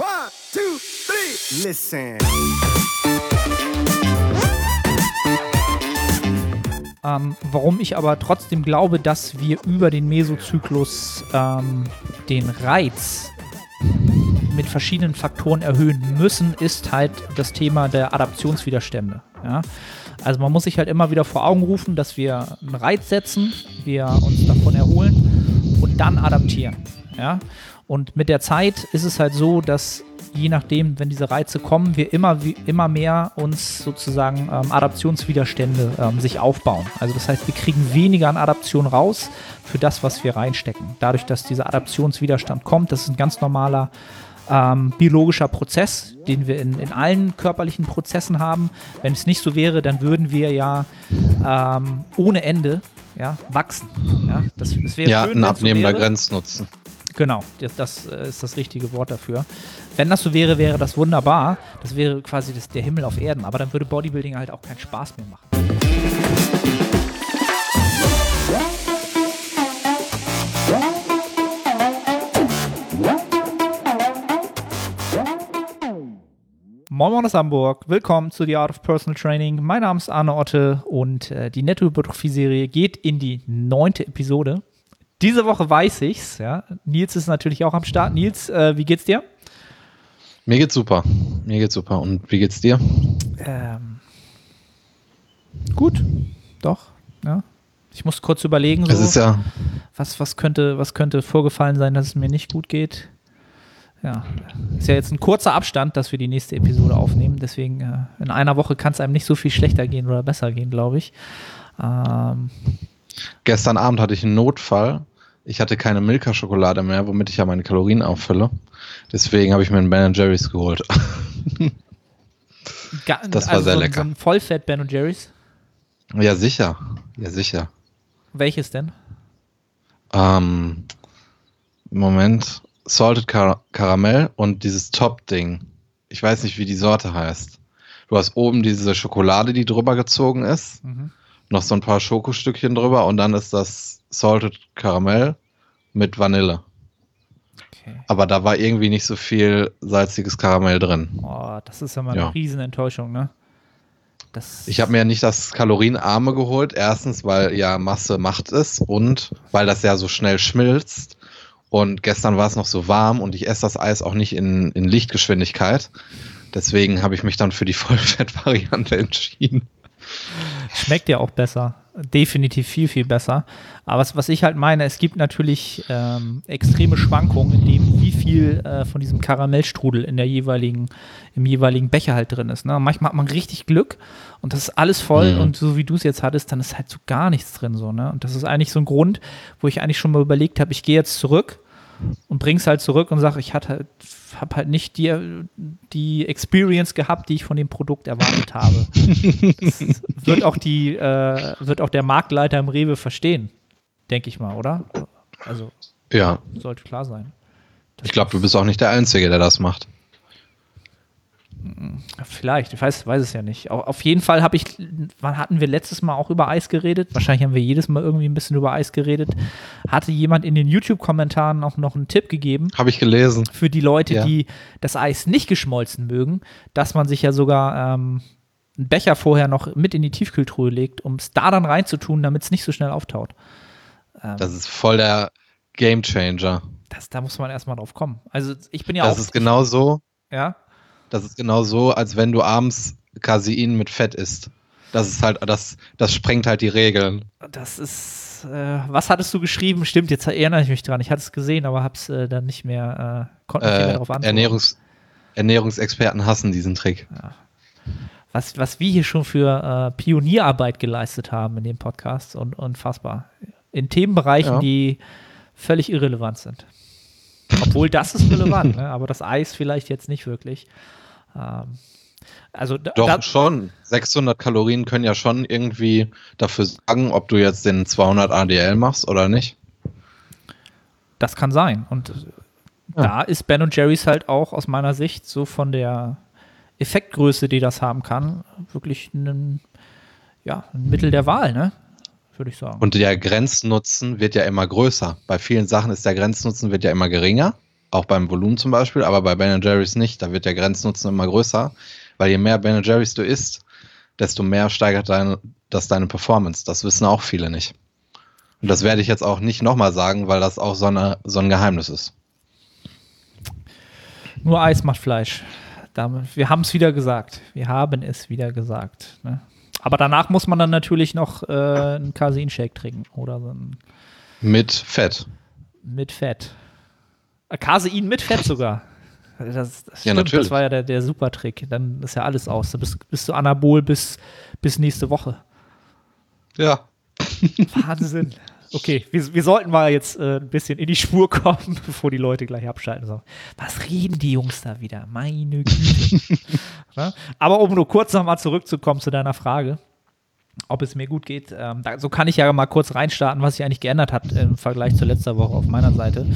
One, two, three. Listen. Ähm, warum ich aber trotzdem glaube, dass wir über den Mesozyklus ähm, den Reiz mit verschiedenen Faktoren erhöhen müssen, ist halt das Thema der Adaptionswiderstände. Ja? Also man muss sich halt immer wieder vor Augen rufen, dass wir einen Reiz setzen, wir uns davon erholen und dann adaptieren. Ja? Und mit der Zeit ist es halt so, dass je nachdem, wenn diese Reize kommen, wir immer, wie, immer mehr uns sozusagen ähm, Adaptionswiderstände ähm, sich aufbauen. Also das heißt, wir kriegen weniger an Adaption raus für das, was wir reinstecken. Dadurch, dass dieser Adaptionswiderstand kommt, das ist ein ganz normaler ähm, biologischer Prozess, den wir in, in allen körperlichen Prozessen haben. Wenn es nicht so wäre, dann würden wir ja ähm, ohne Ende ja, wachsen. Ja, das, das wäre Ja, schön, ein so abnehmender wäre. Grenznutzen. Genau, das, äh, ist das richtige Wort dafür. Wenn das so wäre, wäre das wunderbar. Das wäre quasi das, der Himmel auf Erden. Aber dann würde Bodybuilding halt auch keinen Spaß mehr machen. Moin Moin aus Hamburg, willkommen zu The Art of Personal Training. Mein Name ist Arne Otte und äh, die Netto-Hypertrophie-Serie geht in die neunte Episode. Diese Woche weiß ich's, ja. Nils ist natürlich auch am Start. Nils, äh, wie geht's dir? Mir geht's super. Mir geht's super. Und wie geht's dir? Ähm, gut, doch, ja. Ich muss kurz überlegen, so, ja, was, was, könnte, was könnte vorgefallen sein, dass es mir nicht gut geht. Ja, ist ja jetzt ein kurzer Abstand, dass wir die nächste Episode aufnehmen. Deswegen äh, in einer Woche kann es einem nicht so viel schlechter gehen oder besser gehen, glaube ich. Ähm, gestern Abend hatte ich einen Notfall. Ich hatte keine Milka-Schokolade mehr, womit ich ja meine Kalorien auffülle. Deswegen habe ich mir einen Ben Jerry's geholt. Das war sehr so, lecker. So ein Vollfett Ben Jerry's. ja, sicher. Ja, sicher. Welches denn? Ähm, Moment. Salted Car Caramel und dieses Top-Ding. Ich weiß nicht, wie die Sorte heißt. Du hast oben diese Schokolade, die drüber gezogen ist. Mhm. Noch so ein paar Schokostückchen drüber und dann ist das Salted Caramel mit Vanille. Okay. Aber da war irgendwie nicht so viel salziges Karamell drin. Oh, das ist ja mal eine Ja. Riesenenttäuschung, ne? Das, Ich habe mir nicht das Kalorienarme geholt. Erstens, weil ja Masse Macht ist und weil das ja so schnell schmilzt. Und gestern war es noch so warm und ich esse das Eis auch nicht in, in Lichtgeschwindigkeit. Deswegen habe ich mich dann für die Vollfett-Variante entschieden. Schmeckt ja auch besser. Definitiv viel, viel besser. Aber was, was ich halt meine, es gibt natürlich ähm, extreme Schwankungen in dem, wie viel äh, von diesem Karamellstrudel in der jeweiligen, im jeweiligen Becher halt drin ist. Ne? Manchmal hat man richtig Glück und das ist alles voll Mhm. und so wie du es jetzt hattest, dann ist halt so gar nichts drin. So, ne? Und das ist eigentlich so ein Grund, wo ich eigentlich schon mal überlegt habe, ich gehe jetzt zurück und bring's halt zurück und sage, ich hatte halt, habe halt nicht die, die Experience gehabt, die ich von dem Produkt erwartet habe. Das wird auch die, äh, wird auch der Marktleiter im Rewe verstehen, denke ich mal, oder? Also Ja, sollte klar sein. ich glaube, du bist auch nicht der Einzige, der das macht. Vielleicht, ich weiß, weiß es ja nicht. Au- Auf jeden Fall habe ich, wann hatten wir letztes Mal auch über Eis geredet? Wahrscheinlich haben wir jedes Mal irgendwie ein bisschen über Eis geredet. Hatte jemand in den YouTube-Kommentaren auch noch einen Tipp gegeben Habe ich gelesen. für die Leute, Ja. die das Eis nicht geschmolzen mögen, dass man sich ja sogar ähm, einen Becher vorher noch mit in die Tiefkühltruhe legt, um es da dann reinzutun, damit es nicht so schnell auftaut. Ähm, Das ist voll der Game Changer. das, da muss man erstmal drauf kommen. Also ich bin ja Das auch, ist genau so, ja, Das ist genau so, als wenn du abends Casein mit Fett isst. Das ist halt, das, das sprengt halt die Regeln. das ist, äh, was hattest du geschrieben? Stimmt, jetzt erinnere ich mich dran. Ich hatte es gesehen, aber habe es äh, dann nicht mehr, äh, konnte nicht mehr Äh, darauf antworten. Ernährungs, Ernährungsexperten hassen diesen Trick. was, was wir hier schon für äh, Pionierarbeit geleistet haben in dem Podcast und unfassbar. In Themenbereichen, Ja. die völlig irrelevant sind. Obwohl das ist relevant, ne? aber das Eis vielleicht jetzt nicht wirklich. Ähm, also Doch da, schon. 600 Kalorien können ja schon irgendwie dafür sagen, ob du jetzt den 200 ADL machst oder nicht. das kann sein. Und Ja. da ist Ben und Jerry's halt auch aus meiner Sicht so von der Effektgröße, die das haben kann, wirklich ein, ja, ein Mittel der Wahl, ne? Würde ich sagen. Und der Grenznutzen wird ja immer größer. Bei vielen Sachen ist der Grenznutzen wird ja immer geringer. Auch beim Volumen zum Beispiel, aber bei Ben Jerry's nicht. Da wird der Grenznutzen immer größer, weil je mehr Ben Jerry's du isst, desto mehr steigert dein, das deine Performance. Das wissen auch viele nicht. Und das werde ich jetzt auch nicht nochmal sagen, weil das auch so, eine, so ein Geheimnis ist. Nur Eis macht Fleisch. Wir haben es wieder gesagt. Wir haben es wieder gesagt. Ne? Aber danach muss man dann natürlich noch äh, einen Casein-Shake trinken oder so Mit Fett. mit Fett. Casein mit Fett sogar. Das, das, Ja, stimmt, das war ja der, der Super-Trick. Dann ist ja alles aus. Du bist, bist du Anabol bis, bis nächste Woche. Ja. Wahnsinn. Okay, wir, wir sollten mal jetzt äh, ein bisschen in die Spur kommen, bevor die Leute gleich abschalten. So, was reden die Jungs da wieder? Meine Güte. ja? Aber um nur kurz nochmal zurückzukommen zu deiner Frage, ob es mir gut geht, ähm, da, so kann ich ja mal kurz reinstarten, was sich eigentlich geändert hat im Vergleich zu letzter Woche auf meiner Seite.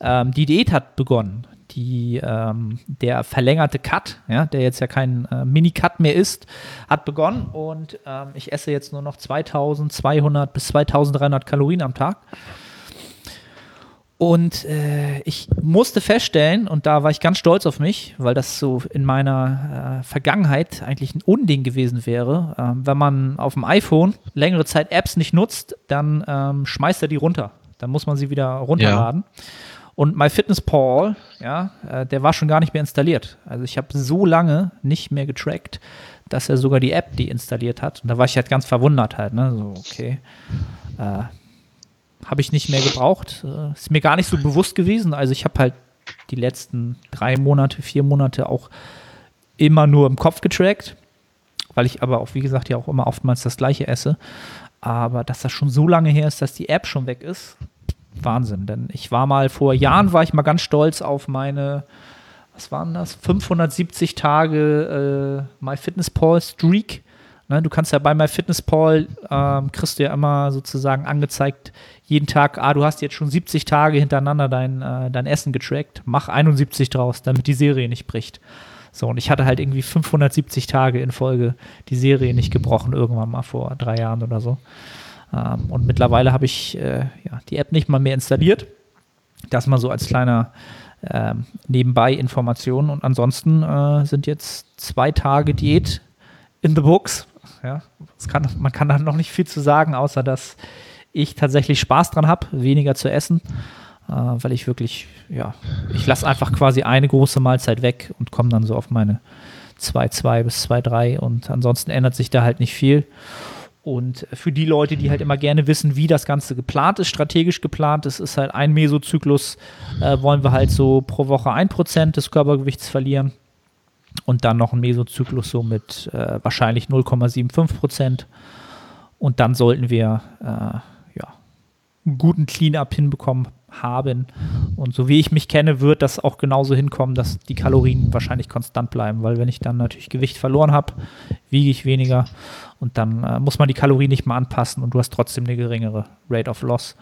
Ähm, die Diät hat begonnen. Die, ähm, der verlängerte Cut, ja, der jetzt ja kein äh, Mini-Cut mehr ist, hat begonnen und ähm, ich esse jetzt nur noch 2200 bis 2300 Kalorien am Tag. Und äh, ich musste feststellen, und da war ich ganz stolz auf mich, weil das so in meiner äh, Vergangenheit eigentlich ein Unding gewesen wäre. Ähm, wenn man auf dem iPhone längere Zeit Apps nicht nutzt, dann ähm, schmeißt er die runter. Dann muss man sie wieder runterladen. Und MyFitnessPal, ja, äh, der war schon gar nicht mehr installiert. Also ich habe so lange nicht mehr getrackt, dass er sogar die App deinstalliert hat. Und da war ich halt ganz verwundert halt, ne? So, okay. Habe ich nicht mehr gebraucht. Äh, ist mir gar nicht so bewusst gewesen. Also ich habe halt die letzten drei Monate, vier Monate auch immer nur im Kopf getrackt, weil ich aber auch, wie gesagt, ja auch immer oftmals das gleiche esse. Aber dass das schon so lange her ist, dass die App schon weg ist, Wahnsinn. Denn ich war mal vor Jahren, war ich mal ganz stolz auf meine, was waren das? 570 Tage äh, MyFitnessPal Streak. Ne, du kannst ja bei MyFitnessPal, ähm, kriegst du ja immer sozusagen angezeigt, jeden Tag, ah, du hast jetzt schon 70 Tage hintereinander dein, äh, dein Essen getrackt, mach 71 draus, damit die Serie nicht bricht. So, und ich hatte halt irgendwie 570 Tage in Folge die Serie nicht gebrochen, irgendwann mal vor drei Jahren oder so. Ähm, und mittlerweile habe ich äh, ja, die App nicht mal mehr installiert. Das mal so als kleiner ähm, nebenbei Information. Und ansonsten äh, sind jetzt zwei Tage Diät in the books. Ja, kann, man kann da noch nicht viel zu sagen, außer dass ich tatsächlich Spaß dran habe, weniger zu essen, äh, weil ich wirklich, ja, ich lasse einfach quasi eine große Mahlzeit weg und komme dann so auf meine 2,2 bis 2,3 und ansonsten ändert sich da halt nicht viel. Und für die Leute, die halt immer gerne wissen, wie das Ganze geplant ist, strategisch geplant ist, ist halt ein Mesozyklus, äh, wollen wir halt so pro Woche 1% des Körpergewichts verlieren und dann noch ein Mesozyklus so mit äh, wahrscheinlich 0,75%. Und dann sollten wir äh, guten Clean-up hinbekommen haben. Und so wie ich mich kenne, wird das auch genauso hinkommen, dass die Kalorien wahrscheinlich konstant bleiben, weil wenn ich dann natürlich Gewicht verloren habe, wiege ich weniger und dann äh, muss man die Kalorien nicht mal anpassen und du hast trotzdem eine geringere Rate of Loss.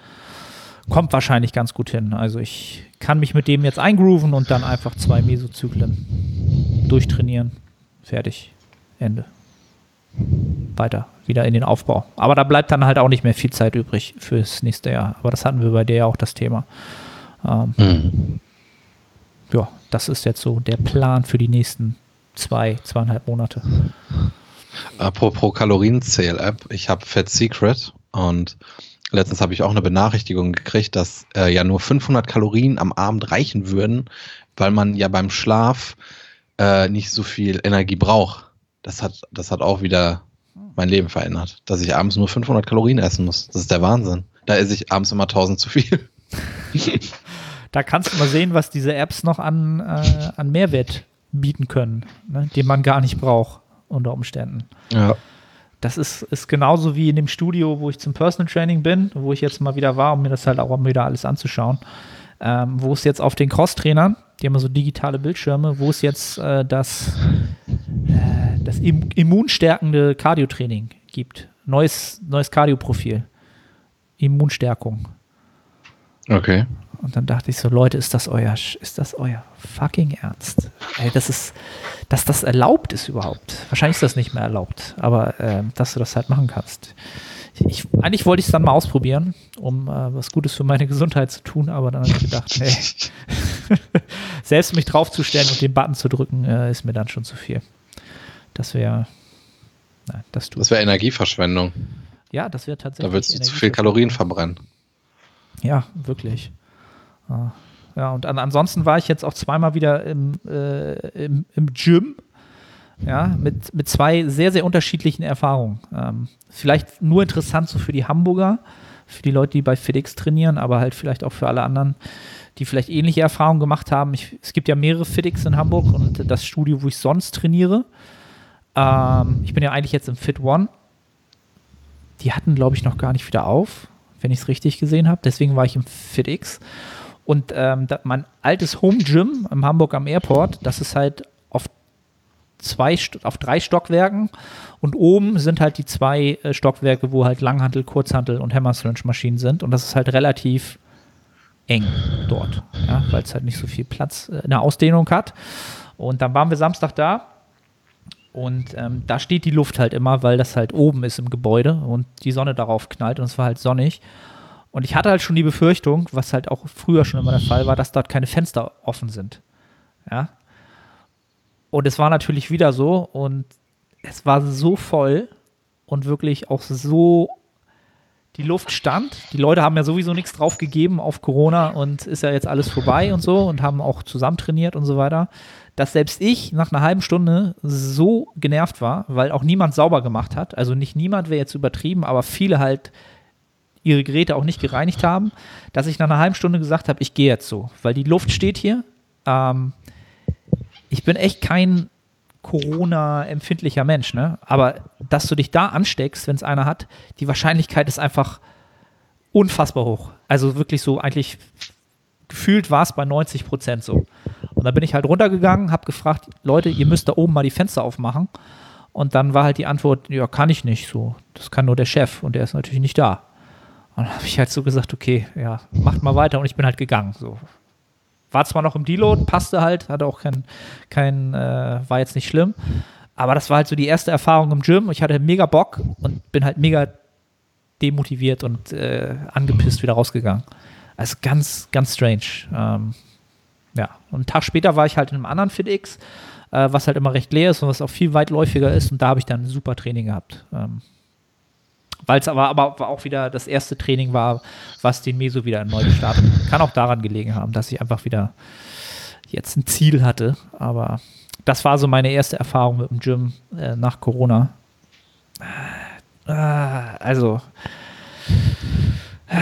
Kommt wahrscheinlich ganz gut hin. Also ich kann mich mit dem jetzt eingrooven und dann einfach zwei Mesozyklen durchtrainieren. Fertig. Ende. Weiter. Wieder in den Aufbau. Aber da bleibt dann halt auch nicht mehr viel Zeit übrig fürs nächste Jahr. Aber das hatten wir bei dir ja auch das Thema. Ähm, Mhm. ja, das ist jetzt so der Plan für die nächsten zwei, zweieinhalb Monate. Apropos Kalorienzähl-App, ich habe Fat Secret und letztens habe ich auch eine Benachrichtigung gekriegt, dass äh, ja nur 500 Kalorien am Abend reichen würden, weil man ja beim Schlaf äh, nicht so viel Energie braucht. Das hat, das hat auch wieder mein Leben verändert, dass ich abends nur 500 Kalorien essen muss. Das ist der Wahnsinn. Da esse ich abends immer 1000 zu viel. Da kannst du mal sehen, was diese Apps noch an, äh, an Mehrwert bieten können, ne, den man gar nicht braucht unter Umständen. Ja. Das ist, ist genauso wie in dem Studio, wo ich zum Personal Training bin, wo ich jetzt mal wieder war, um mir das halt auch mal wieder alles anzuschauen. Ähm, wo es jetzt auf den Cross-Trainern, die haben so digitale Bildschirme, wo es jetzt äh, das, äh, das im, immunstärkende Cardio-Training gibt. Neues, neues Cardio-Profil. Immunstärkung. Okay. Und dann dachte ich so, Leute, ist das euer, ist das euer fucking Ernst? Ey, das ist, dass das erlaubt ist überhaupt. Wahrscheinlich ist das nicht mehr erlaubt, aber ähm, dass du das halt machen kannst. Ich, eigentlich wollte ich es dann mal ausprobieren, um äh, was Gutes für meine Gesundheit zu tun, aber dann habe ich gedacht, nee, Selbst mich draufzustellen und den Button zu drücken, äh, ist mir dann schon zu viel. Das wäre. Nein, das tut. Das wäre Energieverschwendung. Ja, das wäre tatsächlich. Da würdest du zu viel Kalorien verbrennen. Ja, wirklich. Ah. Ja, und an, ansonsten war ich jetzt auch zweimal wieder im, äh, im, im Gym. Ja, mit, mit zwei sehr, sehr unterschiedlichen Erfahrungen. Ähm, vielleicht nur interessant so für die Hamburger, für die Leute, die bei FedEx trainieren, aber halt vielleicht auch für alle anderen, die vielleicht ähnliche Erfahrungen gemacht haben. Ich, es gibt ja mehrere FedEx in Hamburg und das Studio, wo ich sonst trainiere. Ähm, ich bin ja eigentlich jetzt im Fit One. Die hatten, glaube ich, noch gar nicht wieder auf, wenn ich es richtig gesehen habe. Deswegen war ich im FitX. Und ähm, mein altes Home Gym im Hamburg am Airport, das ist halt zwei, auf drei Stockwerken und oben sind halt die zwei äh, Stockwerke, wo halt Langhantel, Kurzhantel und Hammer Maschinen sind und das ist halt relativ eng dort, ja, weil es halt nicht so viel Platz äh, in der Ausdehnung hat. Und dann waren wir Samstag da und ähm, da steht die Luft halt immer, weil das halt oben ist im Gebäude und die Sonne darauf knallt und es war halt sonnig. Und ich hatte halt schon die Befürchtung, was halt auch früher schon immer der Fall war, dass dort keine Fenster offen sind. Ja. Und es war natürlich wieder so und es war so voll und wirklich auch so die Luft stand. Die Leute haben ja sowieso nichts drauf gegeben auf Corona und ist ja jetzt alles vorbei und so und haben auch zusammen trainiert und so weiter dass selbst ich nach einer halben Stunde so genervt war, weil auch niemand sauber gemacht hat. Also nicht niemand wäre jetzt übertrieben, aber viele halt ihre Geräte auch nicht gereinigt haben, dass ich nach einer halben Stunde gesagt habe, ich gehe jetzt so, weil die Luft steht hier. Ähm, ich bin echt kein Corona-empfindlicher Mensch, ne? Aber dass du dich da ansteckst, wenn es einer hat, die Wahrscheinlichkeit ist einfach unfassbar hoch. Also wirklich so eigentlich gefühlt war es bei 90 Prozent so. Und dann bin ich halt runtergegangen, habe gefragt, Leute, ihr müsst da oben mal die Fenster aufmachen. Und dann war halt die Antwort, ja, kann ich nicht so. Das kann nur der Chef und der ist natürlich nicht da. Und dann habe ich halt so gesagt, okay, ja, macht mal weiter und ich bin halt gegangen. So. War zwar noch im Deload, passte halt, hatte auch kein, kein äh, war jetzt nicht schlimm. Aber das war halt so die erste Erfahrung im Gym. Ich hatte mega Bock und bin halt mega demotiviert und äh, angepisst wieder rausgegangen. Also ganz, ganz strange. Ähm, ja, und einen Tag später war ich halt in einem anderen FitX, äh, was halt immer recht leer ist und was auch viel weitläufiger ist. Und da habe ich dann ein super Training gehabt. Ähm, Weil es aber, aber auch wieder das erste Training war, was den Meso wieder neu gestartet hat. Kann auch daran gelegen haben, dass ich einfach wieder jetzt ein Ziel hatte. Aber das war so meine erste Erfahrung mit dem Gym äh, nach Corona. Äh, also. Äh,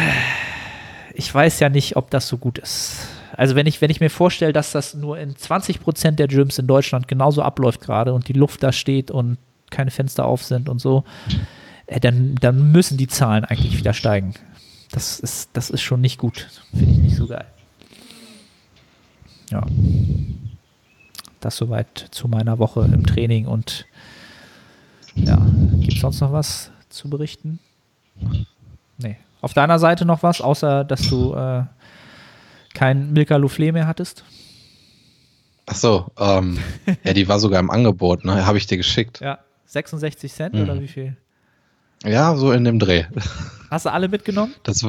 ich weiß ja nicht, ob das so gut ist. Also wenn ich, wenn ich mir vorstelle, dass das nur in 20 Prozent der Gyms in Deutschland genauso abläuft gerade und die Luft da steht und keine Fenster auf sind und so, dann, dann müssen die Zahlen eigentlich wieder steigen. Das ist, das ist schon nicht gut. Finde ich nicht so geil. Ja. Das soweit zu meiner Woche im Training und ja, gibt es sonst noch was zu berichten? Nee, auf deiner Seite noch was, außer dass du äh, kein Milka Louflé mehr hattest? Ach so, ähm, ja, die war sogar im Angebot, ne? Habe ich dir geschickt. Ja, 66 Cent mhm. oder wie viel? Ja, so in dem Dreh. Hast du alle mitgenommen? Das,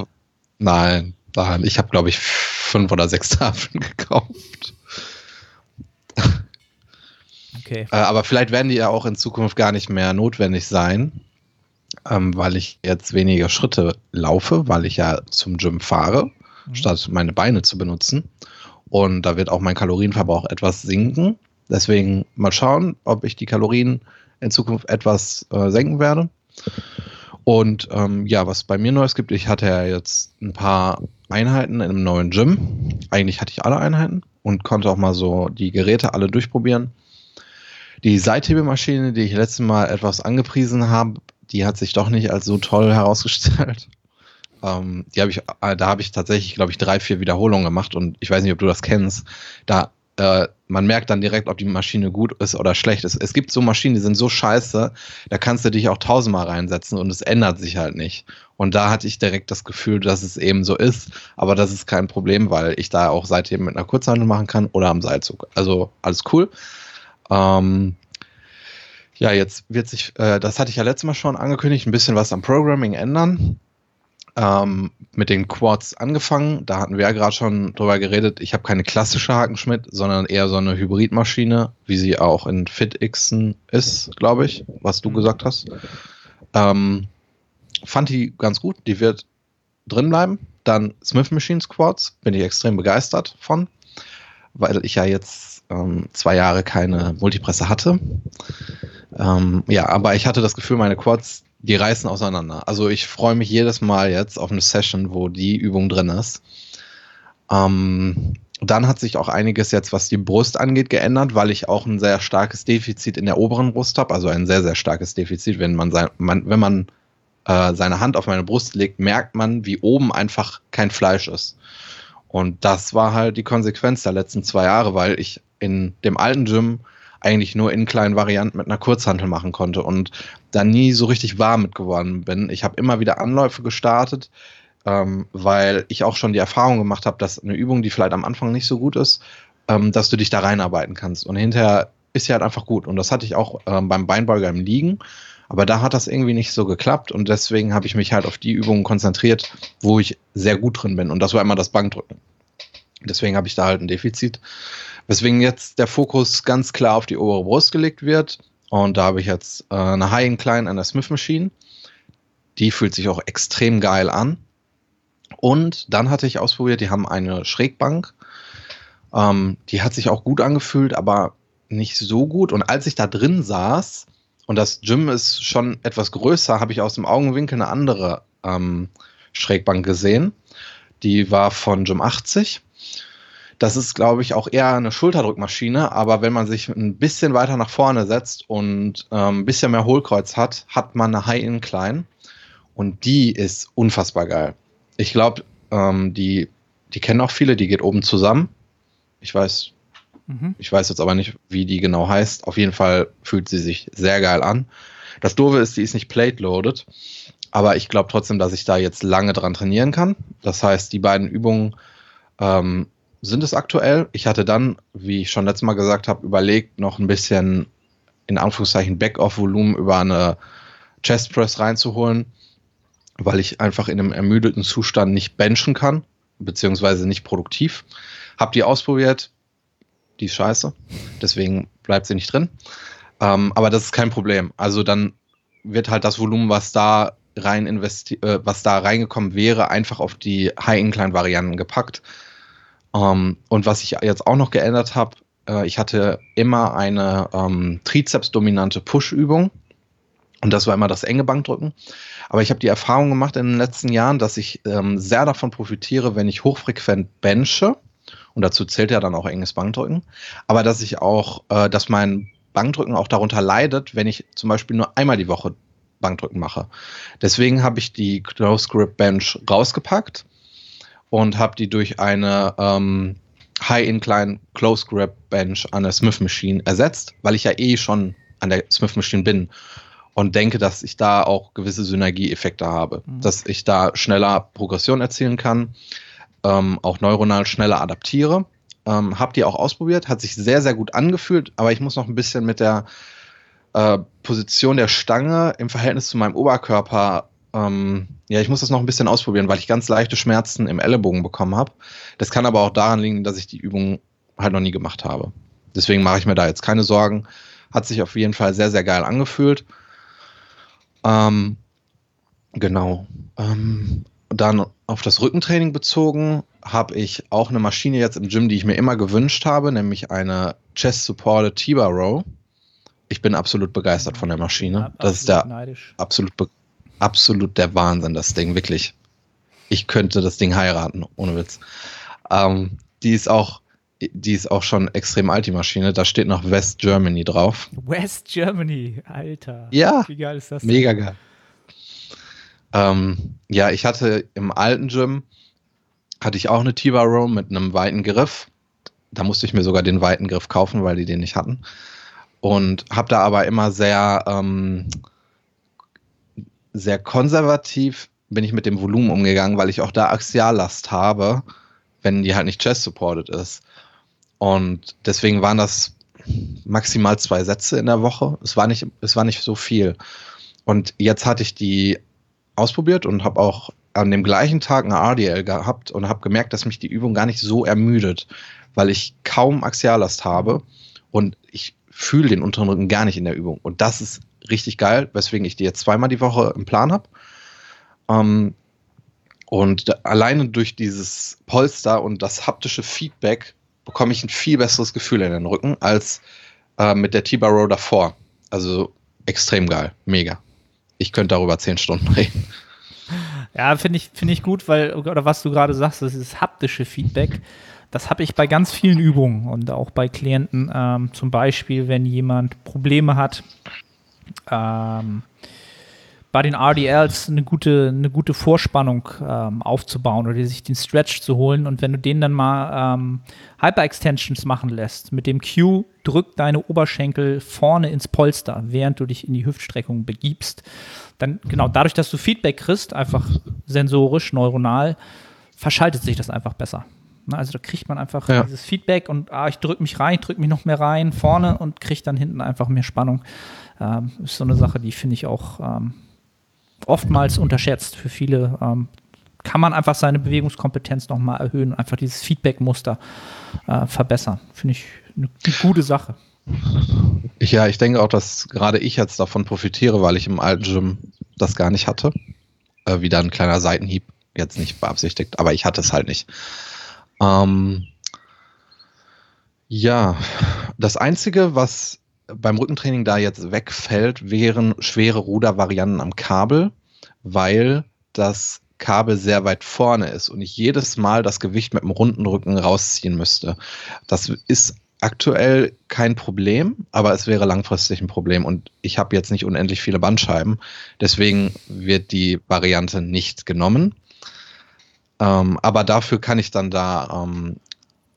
nein, nein. Ich habe, glaube ich, fünf oder sechs Tafeln gekauft. Okay. Äh, aber vielleicht werden die ja auch in Zukunft gar nicht mehr notwendig sein ähm, weil ich jetzt weniger Schritte laufe, weil ich ja zum Gym fahre, mhm. statt meine Beine zu benutzen. Und da wird auch mein Kalorienverbrauch etwas sinken. Deswegen mal schauen, ob ich die Kalorien in Zukunft etwas äh, senken werde. Und ähm, ja, was bei mir Neues gibt, ich hatte ja jetzt ein paar Einheiten in einem neuen Gym. Eigentlich hatte ich alle Einheiten und konnte auch mal so die Geräte alle durchprobieren. Die Seithebemaschine, die ich letztes Mal etwas angepriesen habe, die hat sich doch nicht als so toll herausgestellt. Ähm, die habe ich, äh, da habe ich tatsächlich, glaube ich, drei, vier Wiederholungen gemacht und ich weiß nicht, ob du das kennst. Da äh, man merkt dann direkt, ob die Maschine gut ist oder schlecht ist. Es gibt so Maschinen, die sind so scheiße, da kannst du dich auch tausendmal reinsetzen und es ändert sich halt nicht. Und da hatte ich direkt das Gefühl, dass es eben so ist, aber das ist kein Problem, weil ich da auch seitdem mit einer Kurzhandel machen kann oder am Seilzug. Also alles cool. Ähm, ja, jetzt wird sich, äh, das hatte ich ja letztes Mal schon angekündigt, ein bisschen was am Programming ändern. Ähm, mit den Quads angefangen. Da hatten wir ja gerade schon drüber geredet. Ich habe keine klassische Hakenschmidt, sondern eher so eine Hybridmaschine, wie sie auch in FitXen ist, glaube ich, was du mhm. gesagt hast. Ähm, fand die ganz gut. Die wird drin bleiben. Dann Smith Machines Quads, bin ich extrem begeistert von, weil ich ja jetzt ähm, zwei Jahre keine Multipresse hatte. Ähm, ja, aber ich hatte das Gefühl, meine Quads, die reißen auseinander. Also ich freue mich jedes Mal jetzt auf eine Session, wo die Übung drin ist. Ähm, dann hat sich auch einiges jetzt, was die Brust angeht, geändert, weil ich auch ein sehr starkes Defizit in der oberen Brust habe. Also ein sehr, sehr starkes Defizit. Wenn man, sein, man, wenn man äh, seine Hand auf meine Brust legt, merkt man, wie oben einfach kein Fleisch ist. Und das war halt die Konsequenz der letzten zwei Jahre, weil ich in dem alten Gym eigentlich nur in kleinen Varianten mit einer Kurzhantel machen konnte und da nie so richtig warm mit geworden bin. Ich habe immer wieder Anläufe gestartet, ähm, weil ich auch schon die Erfahrung gemacht habe, dass eine Übung, die vielleicht am Anfang nicht so gut ist, ähm, dass du dich da reinarbeiten kannst. Und hinterher ist sie halt einfach gut. Und das hatte ich auch ähm, beim Beinbeuger im Liegen. Aber da hat das irgendwie nicht so geklappt und deswegen habe ich mich halt auf die Übungen konzentriert, wo ich sehr gut drin bin. Und das war immer das Bankdrücken. Deswegen habe ich da halt ein Defizit. Weswegen jetzt der Fokus ganz klar auf die obere Brust gelegt wird. Und da habe ich jetzt äh, eine High Incline an der Smith Machine. Die fühlt sich auch extrem geil an. Und dann hatte ich ausprobiert, die haben eine Schrägbank. Ähm, die hat sich auch gut angefühlt, aber nicht so gut. Und als ich da drin saß, und das Gym ist schon etwas größer, habe ich aus dem Augenwinkel eine andere ähm, Schrägbank gesehen. Die war von Gym 80 das ist, glaube ich, auch eher eine Schulterdrückmaschine, aber wenn man sich ein bisschen weiter nach vorne setzt und ähm, ein bisschen mehr Hohlkreuz hat, hat man eine High-In-Klein und die ist unfassbar geil. Ich glaube, ähm, die, die kennen auch viele, die geht oben zusammen. Ich weiß, mhm. ich weiß jetzt aber nicht, wie die genau heißt. Auf jeden Fall fühlt sie sich sehr geil an. Das Doofe ist, die ist nicht plate-loaded, aber ich glaube trotzdem, dass ich da jetzt lange dran trainieren kann. Das heißt, die beiden Übungen ähm, sind es aktuell. Ich hatte dann, wie ich schon letztes Mal gesagt habe, überlegt, noch ein bisschen in Anführungszeichen Back-off-Volumen über eine Chest Press reinzuholen, weil ich einfach in einem ermüdeten Zustand nicht benchen kann, beziehungsweise nicht produktiv. Hab die ausprobiert, die ist scheiße, deswegen bleibt sie nicht drin. Ähm, aber das ist kein Problem. Also dann wird halt das Volumen, was da rein investi äh, was da reingekommen wäre, einfach auf die High-Incline-Varianten gepackt. Ähm, und was ich jetzt auch noch geändert habe, äh, ich hatte immer eine ähm, Trizeps-dominante Push-Übung. Und das war immer das enge Bankdrücken. Aber ich habe die Erfahrung gemacht in den letzten Jahren, dass ich ähm, sehr davon profitiere, wenn ich hochfrequent benche. Und dazu zählt ja dann auch enges Bankdrücken. Aber dass ich auch, äh, dass mein Bankdrücken auch darunter leidet, wenn ich zum Beispiel nur einmal die Woche Bankdrücken mache. Deswegen habe ich die Close Grip Bench rausgepackt und habe die durch eine ähm, High-Incline Close Grip Bench an der Smith Machine ersetzt, weil ich ja eh schon an der Smith Machine bin und denke, dass ich da auch gewisse Synergieeffekte habe, mhm. dass ich da schneller Progression erzielen kann, ähm, auch neuronal schneller adaptiere. Ähm, hab die auch ausprobiert, hat sich sehr, sehr gut angefühlt, aber ich muss noch ein bisschen mit der äh, Position der Stange im Verhältnis zu meinem Oberkörper ähm, ja, ich muss das noch ein bisschen ausprobieren, weil ich ganz leichte Schmerzen im Ellenbogen bekommen habe. Das kann aber auch daran liegen, dass ich die Übung halt noch nie gemacht habe. Deswegen mache ich mir da jetzt keine Sorgen. Hat sich auf jeden Fall sehr, sehr geil angefühlt. Ähm, genau. Ähm, dann auf das Rückentraining bezogen habe ich auch eine Maschine jetzt im Gym, die ich mir immer gewünscht habe, nämlich eine Chest Supported T-Bar Row. Ich bin absolut begeistert von der Maschine. Das ist der neidisch. absolut be absolut der Wahnsinn, das Ding, wirklich. Ich könnte das Ding heiraten, ohne Witz. Ähm, die ist auch, die ist auch schon extrem alt, die Maschine. Da steht noch West Germany drauf. West Germany, Alter. Ja. Wie geil ist das? Denn? Mega geil. Ähm, ja, ich hatte im alten Gym, hatte ich auch eine T-Bar Row mit einem weiten Griff. Da musste ich mir sogar den weiten Griff kaufen, weil die den nicht hatten. Und habe da aber immer sehr, ähm, sehr konservativ bin ich mit dem Volumen umgegangen, weil ich auch da Axiallast habe, wenn die halt nicht chest-supported ist. Und deswegen waren das maximal zwei Sätze in der Woche. Es war nicht, es war nicht so viel. Und jetzt hatte ich die ausprobiert und habe auch an dem gleichen Tag eine RDL gehabt und habe gemerkt, dass mich die Übung gar nicht so ermüdet, weil ich kaum Axiallast habe und ich fühle den unteren Rücken gar nicht in der Übung. Und das ist richtig geil, weswegen ich die jetzt zweimal die Woche im Plan habe. Ähm, und alleine durch dieses Polster und das haptische Feedback bekomme ich ein viel besseres Gefühl in den Rücken als äh, mit der T-Bar Row davor. Also extrem geil, mega. Ich könnte darüber zehn Stunden reden. Ja, finde ich, finde ich gut, weil, oder was du gerade sagst, das ist haptische Feedback. Das habe ich bei ganz vielen Übungen und auch bei Klienten. Ähm, zum Beispiel, wenn jemand Probleme hat, ähm, bei den RDLs eine gute, eine gute Vorspannung ähm, aufzubauen oder sich den Stretch zu holen. Und wenn du den dann mal ähm, Hyper-Extensions machen lässt, mit dem Q drück deine Oberschenkel vorne ins Polster, während du dich in die Hüftstreckung begibst. Dann, genau, dadurch, dass du Feedback kriegst, einfach sensorisch, neuronal, verschaltet sich das einfach besser. Ne, also da kriegt man einfach ja. dieses Feedback und ah, ich drücke mich rein, drücke mich noch mehr rein vorne und kriege dann hinten einfach mehr Spannung. Ähm, ist so eine Sache, die finde ich auch ähm, oftmals unterschätzt. Für viele ähm, kann man einfach seine Bewegungskompetenz nochmal erhöhen und einfach dieses Feedback-Muster äh, verbessern. Finde ich eine, gute Sache. Ja, ich denke auch, dass gerade ich jetzt davon profitiere, weil ich im alten Gym das gar nicht hatte. Äh, wieder ein kleiner Seitenhieb, jetzt nicht beabsichtigt, aber ich hatte es halt nicht. Ähm, ja, das Einzige, was beim Rückentraining da jetzt wegfällt, wären schwere Rudervarianten am Kabel, weil das Kabel sehr weit vorne ist und ich jedes Mal das Gewicht mit dem runden Rücken rausziehen müsste. Das ist aktuell kein Problem, aber es wäre langfristig ein Problem und ich habe jetzt nicht unendlich viele Bandscheiben. Deswegen wird die Variante nicht genommen. Ähm, aber dafür kann ich dann da ähm,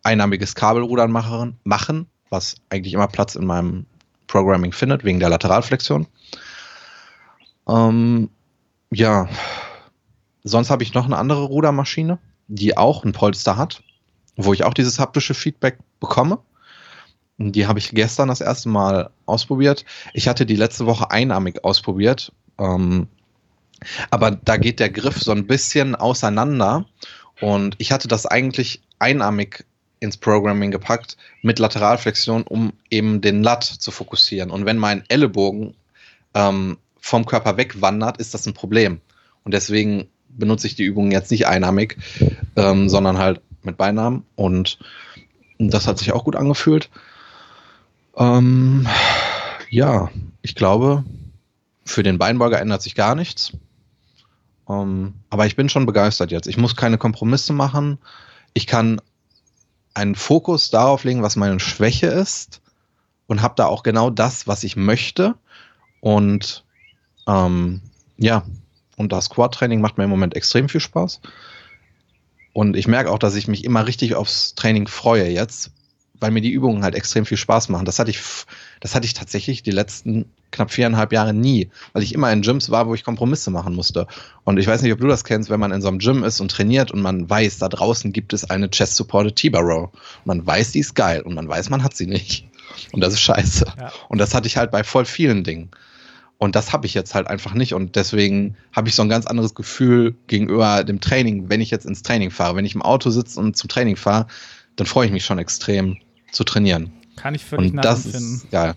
einarmiges Kabelrudern machen, machen, was eigentlich immer Platz in meinem Programming findet, wegen der Lateralflexion. Ähm, ja, sonst habe ich noch eine andere Rudermaschine, die auch ein Polster hat, wo ich auch dieses haptische Feedback bekomme. Die habe ich gestern das erste Mal ausprobiert. Ich hatte die letzte Woche einarmig ausprobiert. Ähm, aber da geht der Griff so ein bisschen auseinander. Und ich hatte das eigentlich einarmig ins Programming gepackt mit Lateralflexion, um eben den Lat zu fokussieren. Und wenn mein Ellenbogen ähm, vom Körper wegwandert, ist das ein Problem. Und deswegen benutze ich die Übungen jetzt nicht einarmig, ähm, sondern halt mit Beinamen. Und das hat sich auch gut angefühlt. Ähm, ja, ich glaube, für den Beinbeuger ändert sich gar nichts. Ähm, aber ich bin schon begeistert jetzt. Ich muss keine Kompromisse machen. Ich kann einen Fokus darauf legen, was meine Schwäche ist und habe da auch genau das, was ich möchte. Und ähm, ja, und das Quad-Training macht mir im Moment extrem viel Spaß. Und ich merke auch, dass ich mich immer richtig aufs Training freue jetzt, weil mir die Übungen halt extrem viel Spaß machen. Das hatte ich, das hatte ich tatsächlich die letzten knapp viereinhalb Jahre nie, weil ich immer in Gyms war, wo ich Kompromisse machen musste. Und ich weiß nicht, ob du das kennst, wenn man in so einem Gym ist und trainiert und man weiß, da draußen gibt es eine Chest-Supported T-Bar Row. Man weiß, die ist geil und man weiß, man hat sie nicht. Und das ist scheiße. Ja. Und das hatte ich halt bei voll vielen Dingen. Und das habe ich jetzt halt einfach nicht. Und deswegen habe ich so ein ganz anderes Gefühl gegenüber dem Training, wenn ich jetzt ins Training fahre. Wenn ich im Auto sitze und zum Training fahre, dann freue ich mich schon extrem zu trainieren. Kann ich völlig ist geil.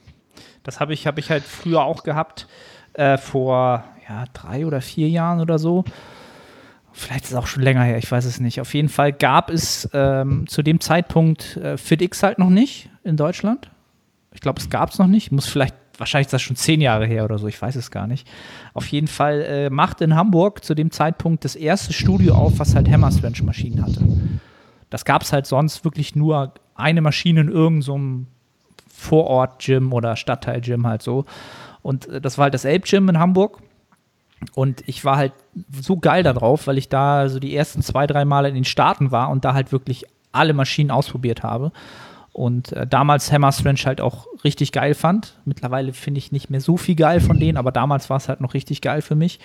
Das habe ich, hab ich halt früher auch gehabt, äh, vor ja, drei oder vier Jahren oder so. Vielleicht ist es auch schon länger her, ich weiß es nicht. Auf jeden Fall gab es ähm, zu dem Zeitpunkt äh, FitX halt noch nicht in Deutschland. Ich glaube, es gab es noch nicht. Muss vielleicht, wahrscheinlich ist das schon zehn Jahre her oder so, ich weiß es gar nicht. Auf jeden Fall äh, macht in Hamburg zu dem Zeitpunkt das erste Studio auf, was halt Hammer Maschinen hatte. Das gab es halt sonst wirklich nur eine Maschine in irgendeinem Vorort-Gym oder Stadteil-Gym halt so. Und äh, das war halt das Elb-Gym in Hamburg. Und ich war halt so geil darauf, weil ich da so die ersten zwei, drei Male in den Staaten war und da halt wirklich alle Maschinen ausprobiert habe. Und äh, damals Hammer Strange halt auch richtig geil fand. Mittlerweile finde ich nicht mehr so viel geil von denen, aber damals war es halt noch richtig geil für mich.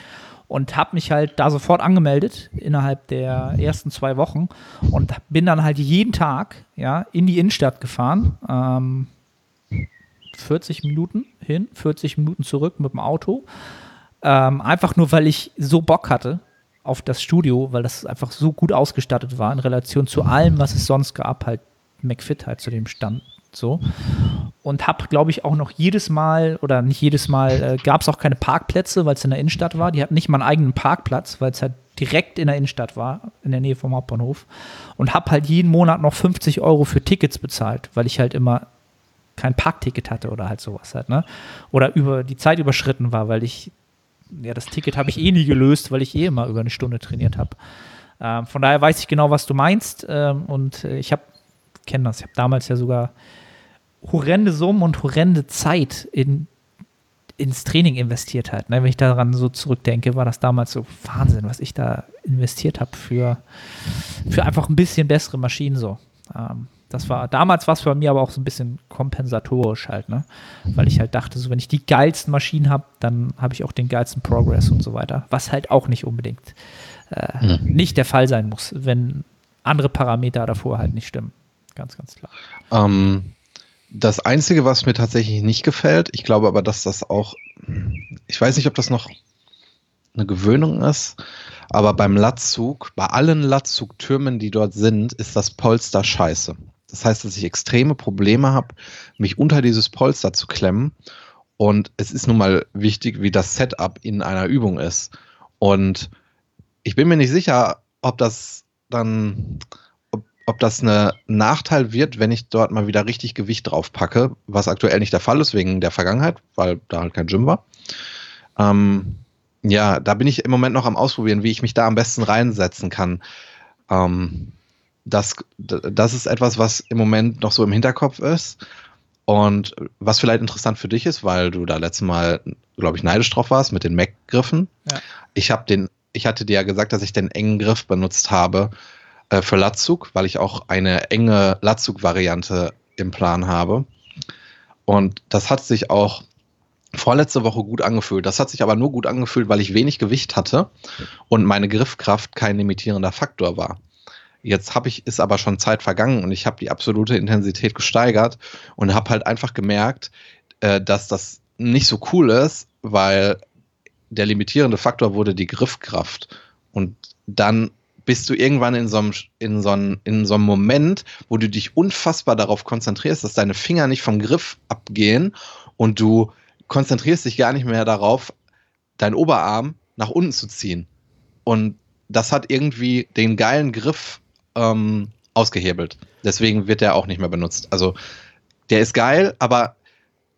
Und habe mich halt da sofort angemeldet innerhalb der ersten zwei Wochen und bin dann halt jeden Tag ja, in die Innenstadt gefahren. Ähm, 40 Minuten hin, 40 Minuten zurück mit dem Auto. Ähm, einfach nur, weil ich so Bock hatte auf das Studio, weil das einfach so gut ausgestattet war in Relation zu allem, was es sonst gab, halt McFit halt zu dem Stand so. Und habe, glaube ich, auch noch jedes Mal, oder nicht jedes Mal, äh, gab es auch keine Parkplätze, weil es in der Innenstadt war. Die hatten nicht mal einen eigenen Parkplatz, weil es halt direkt in der Innenstadt war, in der Nähe vom Hauptbahnhof. Und habe halt jeden Monat noch 50 Euro für Tickets bezahlt, weil ich halt immer kein Parkticket hatte oder halt sowas halt, ne? Oder über die Zeit überschritten war, weil ich, ja, das Ticket habe ich eh nie gelöst, weil ich eh immer über eine Stunde trainiert habe. Ähm, von daher weiß ich genau, was du meinst. Ähm, und äh, ich habe, kenne das, ich habe damals ja sogar horrende Summen und horrende Zeit in, ins Training investiert hat. Ne? Wenn ich daran so zurückdenke, war das damals so Wahnsinn, was ich da investiert habe für, für einfach ein bisschen bessere Maschinen so. Ähm, das war damals was für mir aber auch so ein bisschen kompensatorisch halt, ne? Weil ich halt dachte, so wenn ich die geilsten Maschinen habe, dann habe ich auch den geilsten Progress und so weiter. Was halt auch nicht unbedingt äh, mhm. nicht der Fall sein muss, wenn andere Parameter davor halt nicht stimmen. Ganz, ganz klar. Ähm, das Einzige, was mir tatsächlich nicht gefällt, ich glaube aber, dass das auch, ich weiß nicht, ob das noch eine Gewöhnung ist, aber beim Latzug, bei allen Latzugtürmen, die dort sind, ist das Polster scheiße. Das heißt, dass ich extreme Probleme habe, mich unter dieses Polster zu klemmen. Und es ist nun mal wichtig, wie das Setup in einer Übung ist. Und ich bin mir nicht sicher, ob das dann, ob, ob das ein Nachteil wird, wenn ich dort mal wieder richtig Gewicht drauf packe, was aktuell nicht der Fall ist wegen der Vergangenheit, weil da halt kein Gym war. Ähm, ja, da bin ich im Moment noch am Ausprobieren, wie ich mich da am besten reinsetzen kann. Ähm, das, das ist etwas, was im Moment noch so im Hinterkopf ist. Und was vielleicht interessant für dich ist, weil du da letztes Mal, glaube ich, neidisch drauf warst mit den Mac-Griffen. Ja. Ich habe den, ich hatte dir ja gesagt, dass ich den engen Griff benutzt habe äh, für Latzug, weil ich auch eine enge Latzug-Variante im Plan habe. Und das hat sich auch vorletzte Woche gut angefühlt. Das hat sich aber nur gut angefühlt, weil ich wenig Gewicht hatte und meine Griffkraft kein limitierender Faktor war. Jetzt habe ich, ist aber schon Zeit vergangen und ich habe die absolute Intensität gesteigert und habe halt einfach gemerkt, äh, dass das nicht so cool ist, weil der limitierende Faktor wurde die Griffkraft. Und dann bist du irgendwann in so einem, in so einem, in so einem Moment, wo du dich unfassbar darauf konzentrierst, dass deine Finger nicht vom Griff abgehen und du konzentrierst dich gar nicht mehr darauf, deinen Oberarm nach unten zu ziehen. Und das hat irgendwie den geilen Griff ähm, ausgehebelt. Deswegen wird der auch nicht mehr benutzt. Also der ist geil, aber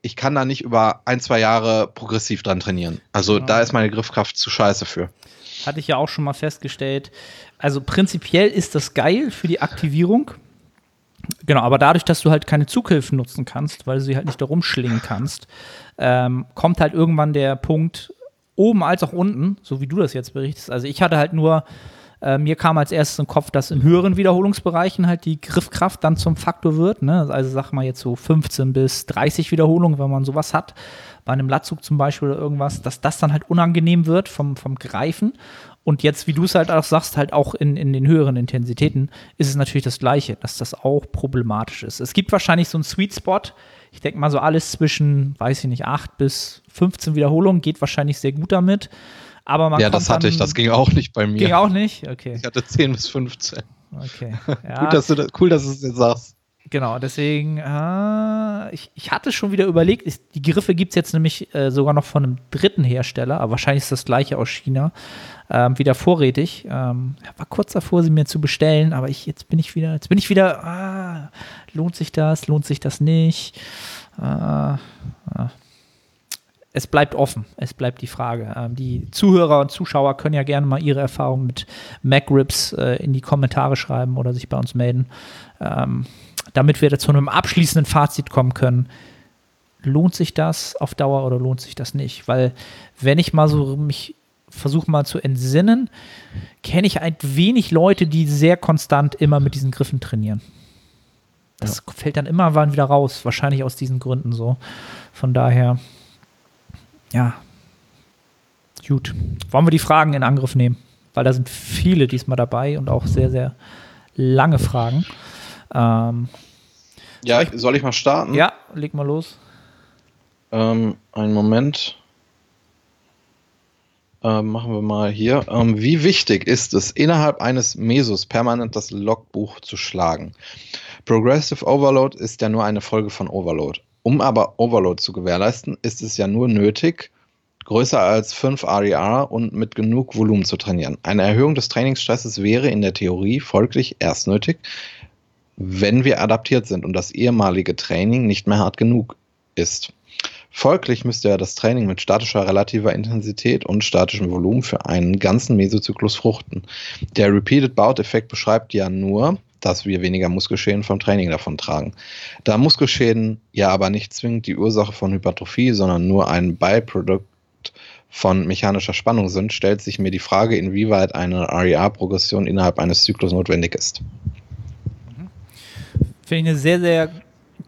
ich kann da nicht über ein, zwei Jahre progressiv dran trainieren. Also ja. da ist meine Griffkraft zu scheiße für. Hatte ich ja auch schon mal festgestellt. Also prinzipiell ist das geil für die Aktivierung. Genau, aber dadurch, dass du halt keine Zughilfen nutzen kannst, weil du sie halt nicht da rumschlingen kannst, ähm, kommt halt irgendwann der Punkt, oben als auch unten, so wie du das jetzt berichtest. Also ich hatte halt nur äh, mir kam als erstes im Kopf, dass in höheren Wiederholungsbereichen halt die Griffkraft dann zum Faktor wird. Ne? Also sag mal jetzt so 15 bis 30 Wiederholungen, wenn man sowas hat, bei einem Latzug zum Beispiel oder irgendwas, dass das dann halt unangenehm wird vom, vom Greifen. Und jetzt, wie du es halt auch sagst, halt auch in, in den höheren Intensitäten, ist es natürlich das Gleiche, dass das auch problematisch ist. Es gibt wahrscheinlich so einen Sweet Spot. Ich denke mal, so alles zwischen, weiß ich nicht, 8 bis 15 Wiederholungen geht wahrscheinlich sehr gut damit. Aber man ja, das hatte ich, das ging auch nicht bei mir. Ging auch nicht? Okay. Ich hatte 10 bis 15. Okay. Ja. Gut, dass du das, cool, dass du es jetzt sagst. Genau, deswegen, äh, ich, ich hatte schon wieder überlegt, ich, die Griffe gibt es jetzt nämlich äh, sogar noch von einem dritten Hersteller, aber wahrscheinlich ist das gleiche aus China, ähm, wieder vorrätig. Ähm, war kurz davor, sie mir zu bestellen, aber ich, jetzt bin ich wieder, jetzt bin ich wieder, ah, lohnt sich das, lohnt sich das nicht? Äh, ah, es bleibt offen. Es bleibt die Frage. Ähm, die Zuhörer und Zuschauer können ja gerne mal ihre Erfahrungen mit MacRips äh, in die Kommentare schreiben oder sich bei uns melden, ähm, damit wir zu einem abschließenden Fazit kommen können. Lohnt sich das auf Dauer oder lohnt sich das nicht? Weil, wenn ich mal so mich versuche mal zu entsinnen, kenne ich ein wenig Leute, die sehr konstant immer mit diesen Griffen trainieren. Das ja. fällt dann immer wann wieder raus, wahrscheinlich aus diesen Gründen so. Von daher ja. Gut. Wollen wir die Fragen in Angriff nehmen? Weil da sind viele diesmal dabei und auch sehr, sehr lange Fragen. Ähm, ja, soll ich, soll ich mal starten? Ja, leg mal los. Ähm, einen Moment. Ähm, machen wir mal hier. Ähm, wie wichtig ist es, innerhalb eines Mesos permanent das Logbuch zu schlagen? Progressive Overload ist ja nur eine Folge von Overload. Um aber Overload zu gewährleisten, ist es ja nur nötig, größer als 5 RER und mit genug Volumen zu trainieren. Eine Erhöhung des Trainingsstresses wäre in der Theorie folglich erst nötig, wenn wir adaptiert sind und das ehemalige Training nicht mehr hart genug ist. Folglich müsste ja das Training mit statischer relativer Intensität und statischem Volumen für einen ganzen Mesozyklus fruchten. Der Repeated Bout-Effekt beschreibt ja nur, dass wir weniger Muskelschäden vom Training davon tragen. Da Muskelschäden ja aber nicht zwingend die Ursache von Hypertrophie, sondern nur ein Byproduct von mechanischer Spannung sind, stellt sich mir die Frage, inwieweit eine RER-Progression innerhalb eines Zyklus notwendig ist. Finde ich eine sehr, sehr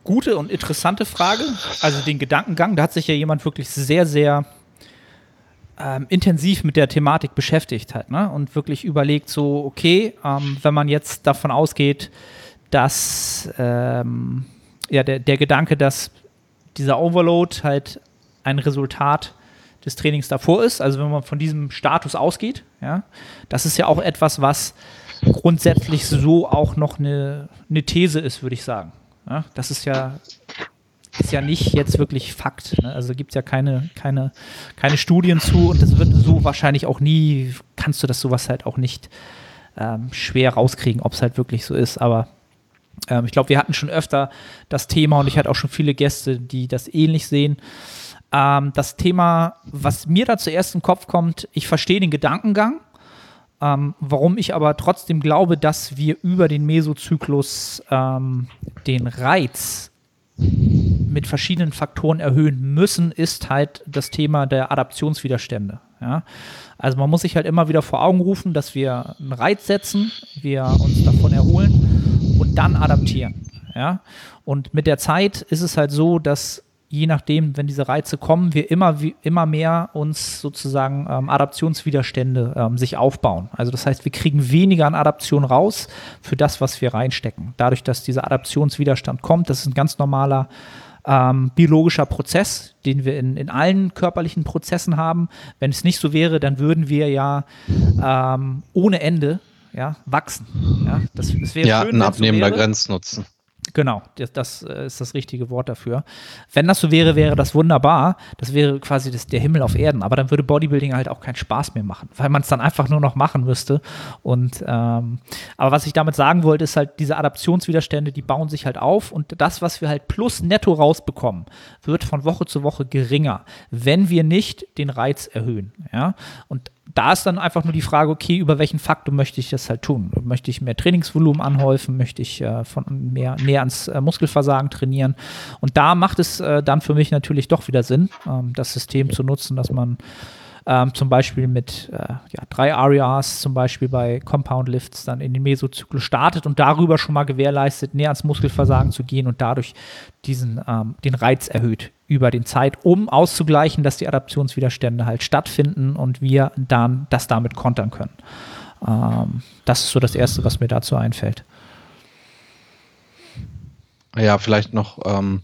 gute und interessante Frage. Also den Gedankengang, da hat sich ja jemand wirklich sehr, sehr ähm, intensiv mit der Thematik beschäftigt hat ne? und wirklich überlegt, so, okay, ähm, wenn man jetzt davon ausgeht, dass ähm, ja, der, der Gedanke, dass dieser Overload halt ein Resultat des Trainings davor ist, also wenn man von diesem Status ausgeht, ja, das ist ja auch etwas, was grundsätzlich so auch noch eine, eine These ist, würde ich sagen. Ja, das ist ja, ist ja nicht jetzt wirklich Fakt. Ne? Also gibt es ja keine, keine, keine Studien zu und das wird so wahrscheinlich auch nie, kannst du das sowas halt auch nicht ähm, schwer rauskriegen, ob es halt wirklich so ist. Aber ähm, ich glaube, wir hatten schon öfter das Thema und ich hatte auch schon viele Gäste, die das ähnlich sehen. Ähm, das Thema, was mir da zuerst im Kopf kommt, ich verstehe den Gedankengang, ähm, warum ich aber trotzdem glaube, dass wir über den Mesozyklus ähm, den Reiz mit verschiedenen Faktoren erhöhen müssen, ist halt das Thema der Adaptionswiderstände. Ja? Also man muss sich halt immer wieder vor Augen rufen, dass wir einen Reiz setzen, wir uns davon erholen und dann adaptieren. Ja? Und mit der Zeit ist es halt so, dass je nachdem, wenn diese Reize kommen, wir immer, immer mehr uns sozusagen ähm, Adaptionswiderstände ähm, sich aufbauen. Also das heißt, wir kriegen weniger an Adaption raus für das, was wir reinstecken. Dadurch, dass dieser Adaptionswiderstand kommt, das ist ein ganz normaler ähm, biologischer Prozess, den wir in, in allen körperlichen Prozessen haben. Wenn es nicht so wäre, dann würden wir ja ähm, ohne Ende ja, wachsen. Ja, das, das wäre ja schön, ein abnehmender so Grenznutzen. Genau, das, das, äh, ist das richtige Wort dafür. Wenn das so wäre, wäre das wunderbar. Das wäre quasi das, der Himmel auf Erden. Aber dann würde Bodybuilding halt auch keinen Spaß mehr machen, weil man es dann einfach nur noch machen müsste. Und ähm, aber was ich damit sagen wollte, ist halt, diese Adaptionswiderstände, die bauen sich halt auf und das, was wir halt plus netto rausbekommen, wird von Woche zu Woche geringer, wenn wir nicht den Reiz erhöhen. Ja? Und da ist dann einfach nur die Frage, okay, über welchen Faktor möchte ich das halt tun? Möchte ich mehr Trainingsvolumen anhäufen? Möchte ich äh, von mehr, mehr ans äh, Muskelversagen trainieren? Und da macht es äh, dann für mich natürlich doch wieder Sinn, ähm, das System zu nutzen, dass man ähm, zum Beispiel mit äh, ja, drei RERs zum Beispiel bei Compound Lifts dann in den Mesozyklus startet und darüber schon mal gewährleistet, näher ans Muskelversagen zu gehen und dadurch diesen, ähm, den Reiz erhöht über den Zeit, um auszugleichen, dass die Adaptionswiderstände halt stattfinden und wir dann das damit kontern können. Ähm, das ist so das Erste, was mir dazu einfällt. Ja, vielleicht noch ähm,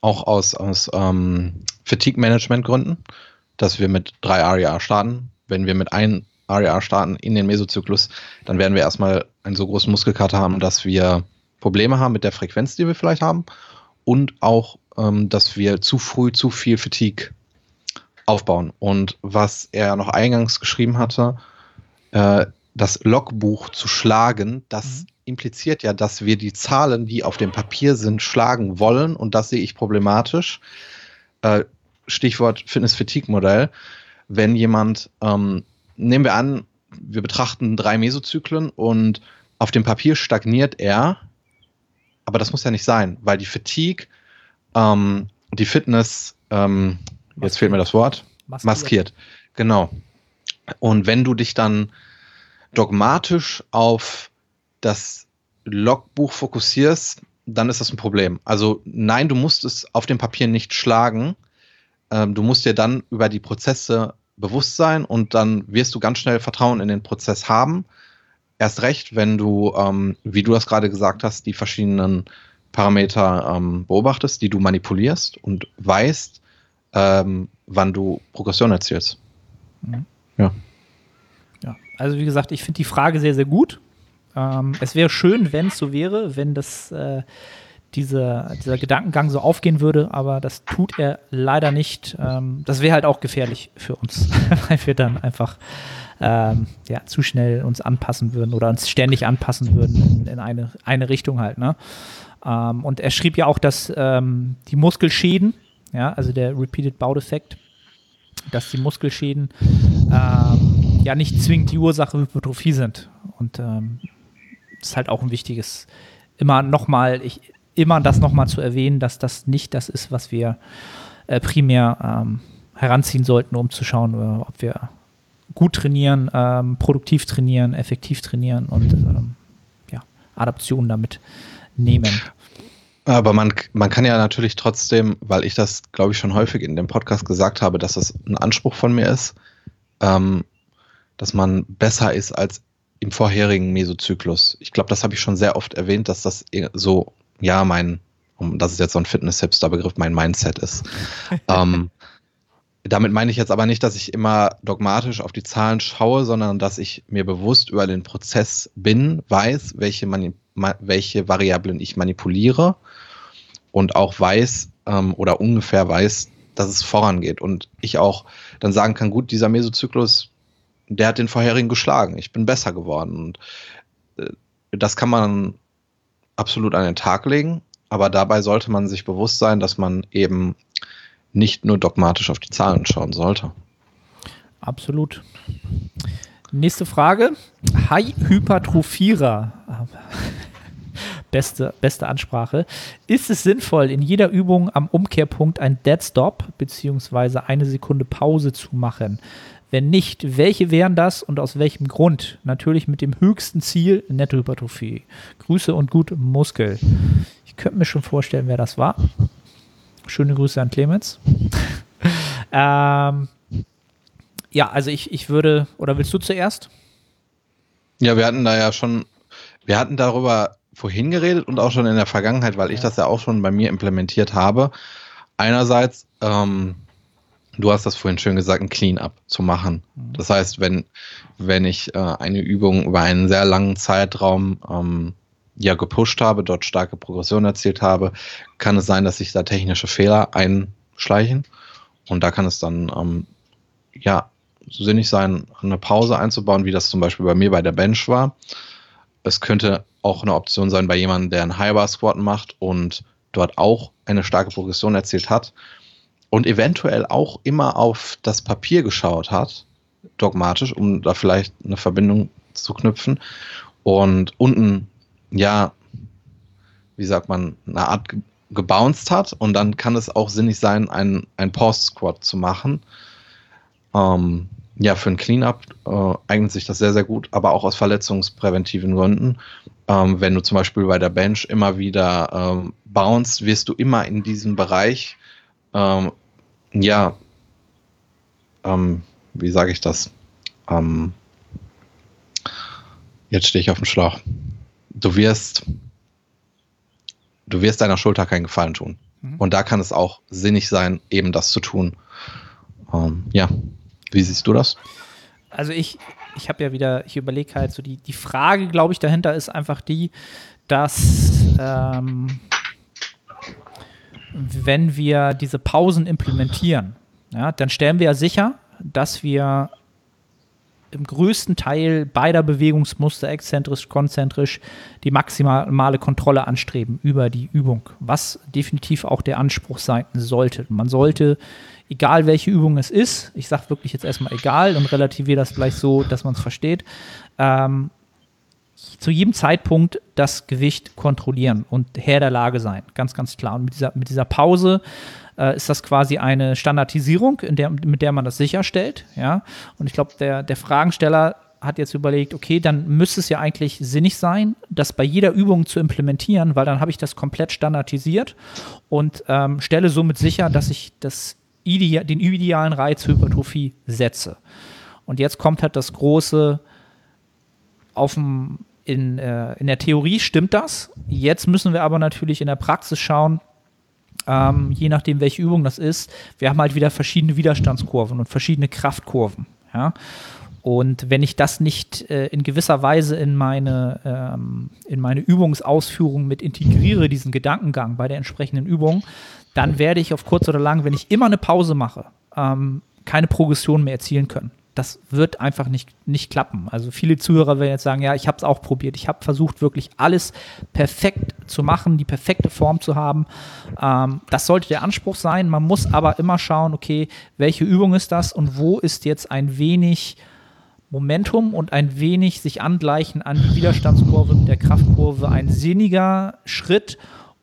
auch aus, aus ähm, Fatigue-Management-Gründen dass wir mit drei ARIA starten. Wenn wir mit einem ARIA starten in den Mesozyklus, dann werden wir erstmal einen so großen Muskelkater haben, dass wir Probleme haben mit der Frequenz, die wir vielleicht haben. Und auch, ähm, dass wir zu früh zu viel Fatigue aufbauen. Und was er noch eingangs geschrieben hatte, äh, das Logbuch zu schlagen, das mhm. impliziert ja, dass wir die Zahlen, die auf dem Papier sind, schlagen wollen. Und das sehe ich problematisch. Äh, Stichwort Fitness-Fatigue-Modell, wenn jemand, ähm, nehmen wir an, wir betrachten drei Mesozyklen und auf dem Papier stagniert er, aber das muss ja nicht sein, weil die Fatigue, ähm, die Fitness, ähm, jetzt fehlt mir das Wort, maskiert. maskiert. Genau. Und wenn du dich dann dogmatisch auf das Logbuch fokussierst, dann ist das ein Problem. Also nein, du musst es auf dem Papier nicht schlagen, ähm, du musst dir dann über die Prozesse bewusst sein und dann wirst du ganz schnell Vertrauen in den Prozess haben. Erst recht, wenn du, ähm, wie du das gerade gesagt hast, die verschiedenen Parameter ähm, beobachtest, die du manipulierst und weißt, ähm, wann du Progression erzielst. Mhm. Ja. Ja, also wie gesagt, ich finde die Frage sehr, sehr gut. Ähm, es wäre schön, wenn es so wäre, wenn das äh, diese, dieser Gedankengang so aufgehen würde, aber das tut er leider nicht. Ähm, das wäre halt auch gefährlich für uns, weil wir dann einfach ähm, ja, zu schnell uns anpassen würden oder uns ständig anpassen würden in, in eine, eine Richtung halt. Ne? Ähm, und er schrieb ja auch, dass ähm, die Muskelschäden, ja, also der Repeated Bout Effekt, dass die Muskelschäden ähm, ja nicht zwingend die Ursache Hypertrophie sind. Und ähm, das ist halt auch ein wichtiges, immer nochmal, ich, immer das nochmal zu erwähnen, dass das nicht das ist, was wir äh, primär ähm, heranziehen sollten, um zu schauen, äh, ob wir gut trainieren, ähm, produktiv trainieren, effektiv trainieren und ähm, ja, Adaptionen damit nehmen. Aber man, man kann ja natürlich trotzdem, weil ich das, glaube ich, schon häufig in dem Podcast gesagt habe, dass das ein Anspruch von mir ist, ähm, dass man besser ist als im vorherigen Mesozyklus. Ich glaube, das habe ich schon sehr oft erwähnt, dass das so, ja, mein, das ist jetzt so ein Fitness-Hipster-Begriff, mein Mindset ist. ähm, damit meine ich jetzt aber nicht, dass ich immer dogmatisch auf die Zahlen schaue, sondern dass ich mir bewusst über den Prozess bin, weiß, welche, Mani welche Variablen ich manipuliere und auch weiß ähm, oder ungefähr weiß, dass es vorangeht. Und ich auch dann sagen kann, gut, dieser Mesozyklus, der hat den vorherigen geschlagen. Ich bin besser geworden. Und äh, das kann man absolut an den Tag legen. Aber dabei sollte man sich bewusst sein, dass man eben nicht nur dogmatisch auf die Zahlen schauen sollte. Absolut. Nächste Frage. Hai-Hypertrophierer. Beste, beste Ansprache. Ist es sinnvoll, in jeder Übung am Umkehrpunkt ein Dead Stop bzw. eine Sekunde Pause zu machen? Wenn nicht, welche wären das und aus welchem Grund? Natürlich mit dem höchsten Ziel Nettohypertrophie. Grüße und gut Muskel. Ich könnte mir schon vorstellen, wer das war. Schöne Grüße an Clemens. ähm, ja, also ich, ich würde, oder willst du zuerst? Ja, wir hatten da ja schon, wir hatten darüber vorhin geredet und auch schon in der Vergangenheit, weil ich das ja auch schon bei mir implementiert habe. Einerseits, ähm, du hast das vorhin schön gesagt, ein Clean-up zu machen. Mhm. Das heißt, wenn, wenn ich äh, eine Übung über einen sehr langen Zeitraum ähm, ja gepusht habe, dort starke Progression erzielt habe, kann es sein, dass sich da technische Fehler einschleichen. Und da kann es dann ähm, ja sinnig sein, eine Pause einzubauen, wie das zum Beispiel bei mir bei der Bench war. Es könnte auch eine Option sein bei jemandem, der einen High-Bar Squat macht und dort auch eine starke Progression erzielt hat und eventuell auch immer auf das Papier geschaut hat, dogmatisch, um da vielleicht eine Verbindung zu knüpfen und unten ja, wie sagt man, eine Art gebounced hat und dann kann es auch sinnig sein, ein, ein Post-Squat zu machen. Ähm, ja, für ein Cleanup äh, eignet sich das sehr, sehr gut, aber auch aus verletzungspräventiven Gründen. Ähm, wenn du zum Beispiel bei der Bench immer wieder ähm, bounce, wirst du immer in diesem Bereich, ähm, ja, ähm, wie sage ich das? Ähm, jetzt stehe ich auf dem Schlauch du wirst, du wirst deiner Schulter keinen Gefallen tun. Mhm. Und da kann es auch sinnig sein, eben das zu tun. Ähm, ja, wie siehst du das? Also ich, ich habe ja wieder, ich überlege halt so, die, die Frage, glaube ich, dahinter ist einfach die, dass ähm, wenn wir diese Pausen implementieren, ja, dann stellen wir ja sicher, dass wir im größten Teil beider Bewegungsmuster, exzentrisch, konzentrisch, die maximale Kontrolle anstreben über die Übung, was definitiv auch der Anspruch sein sollte. Man sollte, egal welche Übung es ist, ich sage wirklich jetzt erstmal egal und relativiere das gleich so, dass man es versteht, ähm, zu jedem Zeitpunkt das Gewicht kontrollieren und Herr der Lage sein. Ganz, ganz klar. Und mit dieser, mit dieser Pause äh, ist das quasi eine Standardisierung, der, mit der man das sicherstellt. Ja? Und ich glaube, der, der Fragensteller hat jetzt überlegt, okay, dann müsste es ja eigentlich sinnig sein, das bei jeder Übung zu implementieren, weil dann habe ich das komplett standardisiert und ähm, stelle somit sicher, dass ich das Ide den idealen Reiz für Hypertrophie setze. Und jetzt kommt halt das große auf dem, in, äh, in der Theorie stimmt das. Jetzt müssen wir aber natürlich in der Praxis schauen, ähm, je nachdem, welche Übung das ist. Wir haben halt wieder verschiedene Widerstandskurven und verschiedene Kraftkurven. Ja. Und wenn ich das nicht äh, in gewisser Weise in meine, ähm, in meine Übungsausführung mit integriere, diesen Gedankengang bei der entsprechenden Übung, dann werde ich auf kurz oder lang, wenn ich immer eine Pause mache, ähm, keine Progression mehr erzielen können. Das wird einfach nicht, nicht klappen. Also viele Zuhörer werden jetzt sagen, ja, ich habe es auch probiert. Ich habe versucht, wirklich alles perfekt zu machen, die perfekte Form zu haben. Ähm, das sollte der Anspruch sein. Man muss aber immer schauen, okay, welche Übung ist das und wo ist jetzt ein wenig Momentum und ein wenig sich angleichen an die Widerstandskurve der Kraftkurve ein sinniger Schritt,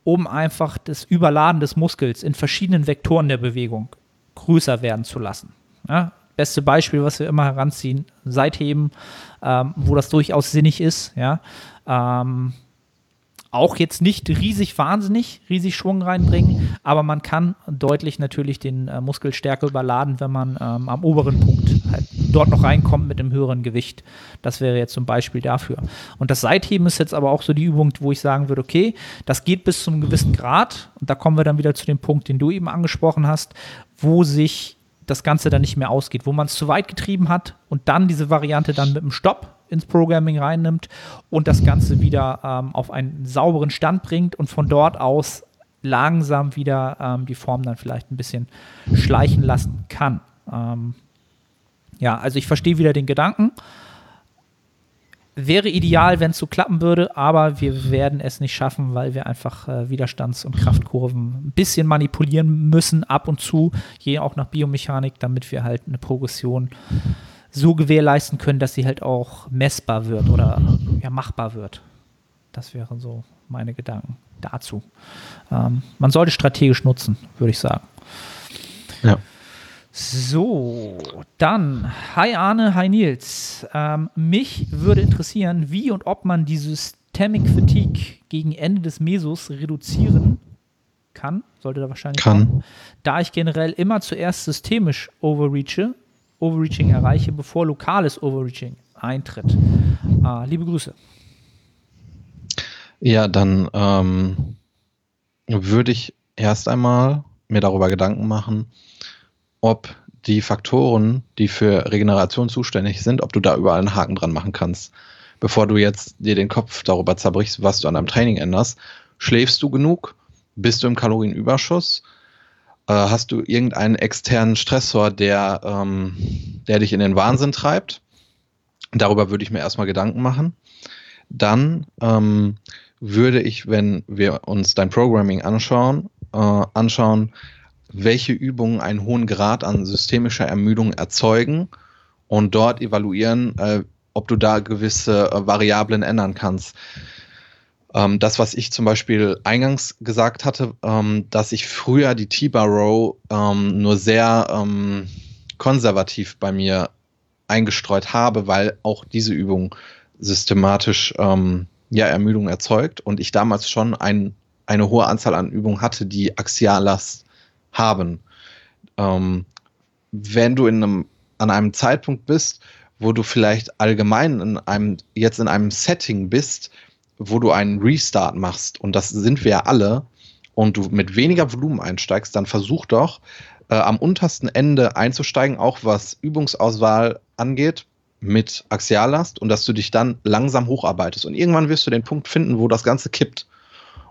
um einfach das Überladen des Muskels in verschiedenen Vektoren der Bewegung größer werden zu lassen. Ja, beste Beispiel, was wir immer heranziehen, Seitheben, ähm, wo das durchaus sinnig ist. Ja, ähm, auch jetzt nicht riesig wahnsinnig, riesig Schwung reinbringen, aber man kann deutlich natürlich den äh, Muskel stärker überladen, wenn man ähm, am oberen Punkt halt dort noch reinkommt mit einem höheren Gewicht. Das wäre jetzt zum Beispiel dafür. Und das Seitheben ist jetzt aber auch so die Übung, wo ich sagen würde, okay, das geht bis zu einem gewissen Grad. Und da kommen wir dann wieder zu dem Punkt, den du eben angesprochen hast, wo sich das Ganze dann nicht mehr ausgeht, wo man es zu weit getrieben hat und dann diese Variante dann mit dem Stopp ins Programming reinnimmt und das Ganze wieder ähm, auf einen sauberen Stand bringt und von dort aus langsam wieder ähm, die Form dann vielleicht ein bisschen schleichen lassen kann. Ähm, ja, also ich verstehe wieder den Gedanken. Wäre ideal, wenn es so klappen würde, aber wir werden es nicht schaffen, weil wir einfach äh, Widerstands- und Kraftkurven ein bisschen manipulieren müssen, ab und zu, je auch nach Biomechanik, damit wir halt eine Progression so gewährleisten können, dass sie halt auch messbar wird oder ja, machbar wird. Das wären so meine Gedanken dazu. Ähm, man sollte strategisch nutzen, würde ich sagen. Ja. So, dann, hi Arne, hi Nils. Ähm, mich würde interessieren, wie und ob man die Systemic Fatigue gegen Ende des Mesos reduzieren kann, sollte da wahrscheinlich Kann. kommen, da ich generell immer zuerst systemisch overreache, Overreaching erreiche, bevor lokales Overreaching eintritt. Äh, liebe Grüße. Ja, dann ähm, würde ich erst einmal mir darüber Gedanken machen, ob die Faktoren, die für Regeneration zuständig sind, ob du da überall einen Haken dran machen kannst. Bevor du jetzt dir den Kopf darüber zerbrichst, was du an deinem Training änderst, schläfst du genug? Bist du im Kalorienüberschuss? Äh, hast du irgendeinen externen Stressor, der, ähm, der dich in den Wahnsinn treibt? Darüber würde ich mir erstmal Gedanken machen. Dann ähm, würde ich, wenn wir uns dein Programming anschauen, äh, anschauen, welche Übungen einen hohen Grad an systemischer Ermüdung erzeugen und dort evaluieren, äh, ob du da gewisse äh, Variablen ändern kannst. Ähm, das, was ich zum Beispiel eingangs gesagt hatte, ähm, dass ich früher die T-Bar Row ähm, nur sehr ähm, konservativ bei mir eingestreut habe, weil auch diese Übung systematisch ähm, ja, Ermüdung erzeugt und ich damals schon ein, eine hohe Anzahl an Übungen hatte, die Axiallast haben. Ähm, wenn du in einem, an einem Zeitpunkt bist, wo du vielleicht allgemein in einem, jetzt in einem Setting bist, wo du einen Restart machst, und das sind wir ja alle, und du mit weniger Volumen einsteigst, dann versuch doch äh, am untersten Ende einzusteigen, auch was Übungsauswahl angeht, mit Axiallast und dass du dich dann langsam hocharbeitest. Und irgendwann wirst du den Punkt finden, wo das Ganze kippt.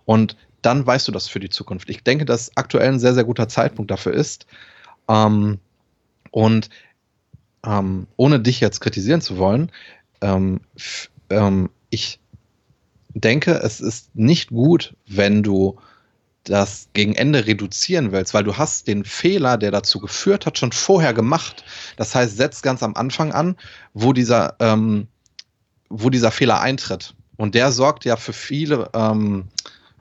Und dann weißt du das für die Zukunft. Ich denke, dass aktuell ein sehr, sehr guter Zeitpunkt dafür ist. Ähm, und ähm, ohne dich jetzt kritisieren zu wollen, ähm, ähm, ich denke, es ist nicht gut, wenn du das gegen Ende reduzieren willst, weil du hast den Fehler, der dazu geführt hat, schon vorher gemacht. Das heißt, setz ganz am Anfang an, wo dieser, ähm, wo dieser Fehler eintritt. Und der sorgt ja für viele ähm,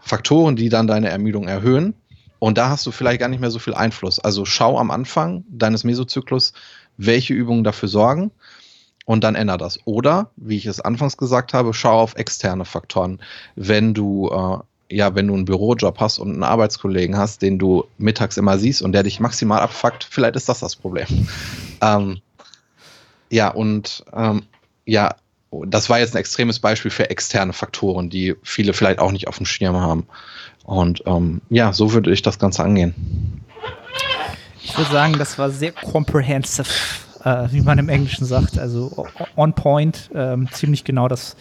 Faktoren, die dann deine Ermüdung erhöhen. Und da hast du vielleicht gar nicht mehr so viel Einfluss. Also schau am Anfang deines Mesozyklus, welche Übungen dafür sorgen und dann ändere das. Oder, wie ich es anfangs gesagt habe, schau auf externe Faktoren. Wenn du äh, ja, wenn du einen Bürojob hast und einen Arbeitskollegen hast, den du mittags immer siehst und der dich maximal abfuckt, vielleicht ist das das Problem. ähm, ja, und ähm, ja, das war jetzt ein extremes Beispiel für externe Faktoren, die viele vielleicht auch nicht auf dem Schirm haben. Und ähm, ja, so würde ich das Ganze angehen. Ich würde sagen, das war sehr comprehensive. äh, wie man im Englischen sagt. Also on point, ähm, ziemlich genau das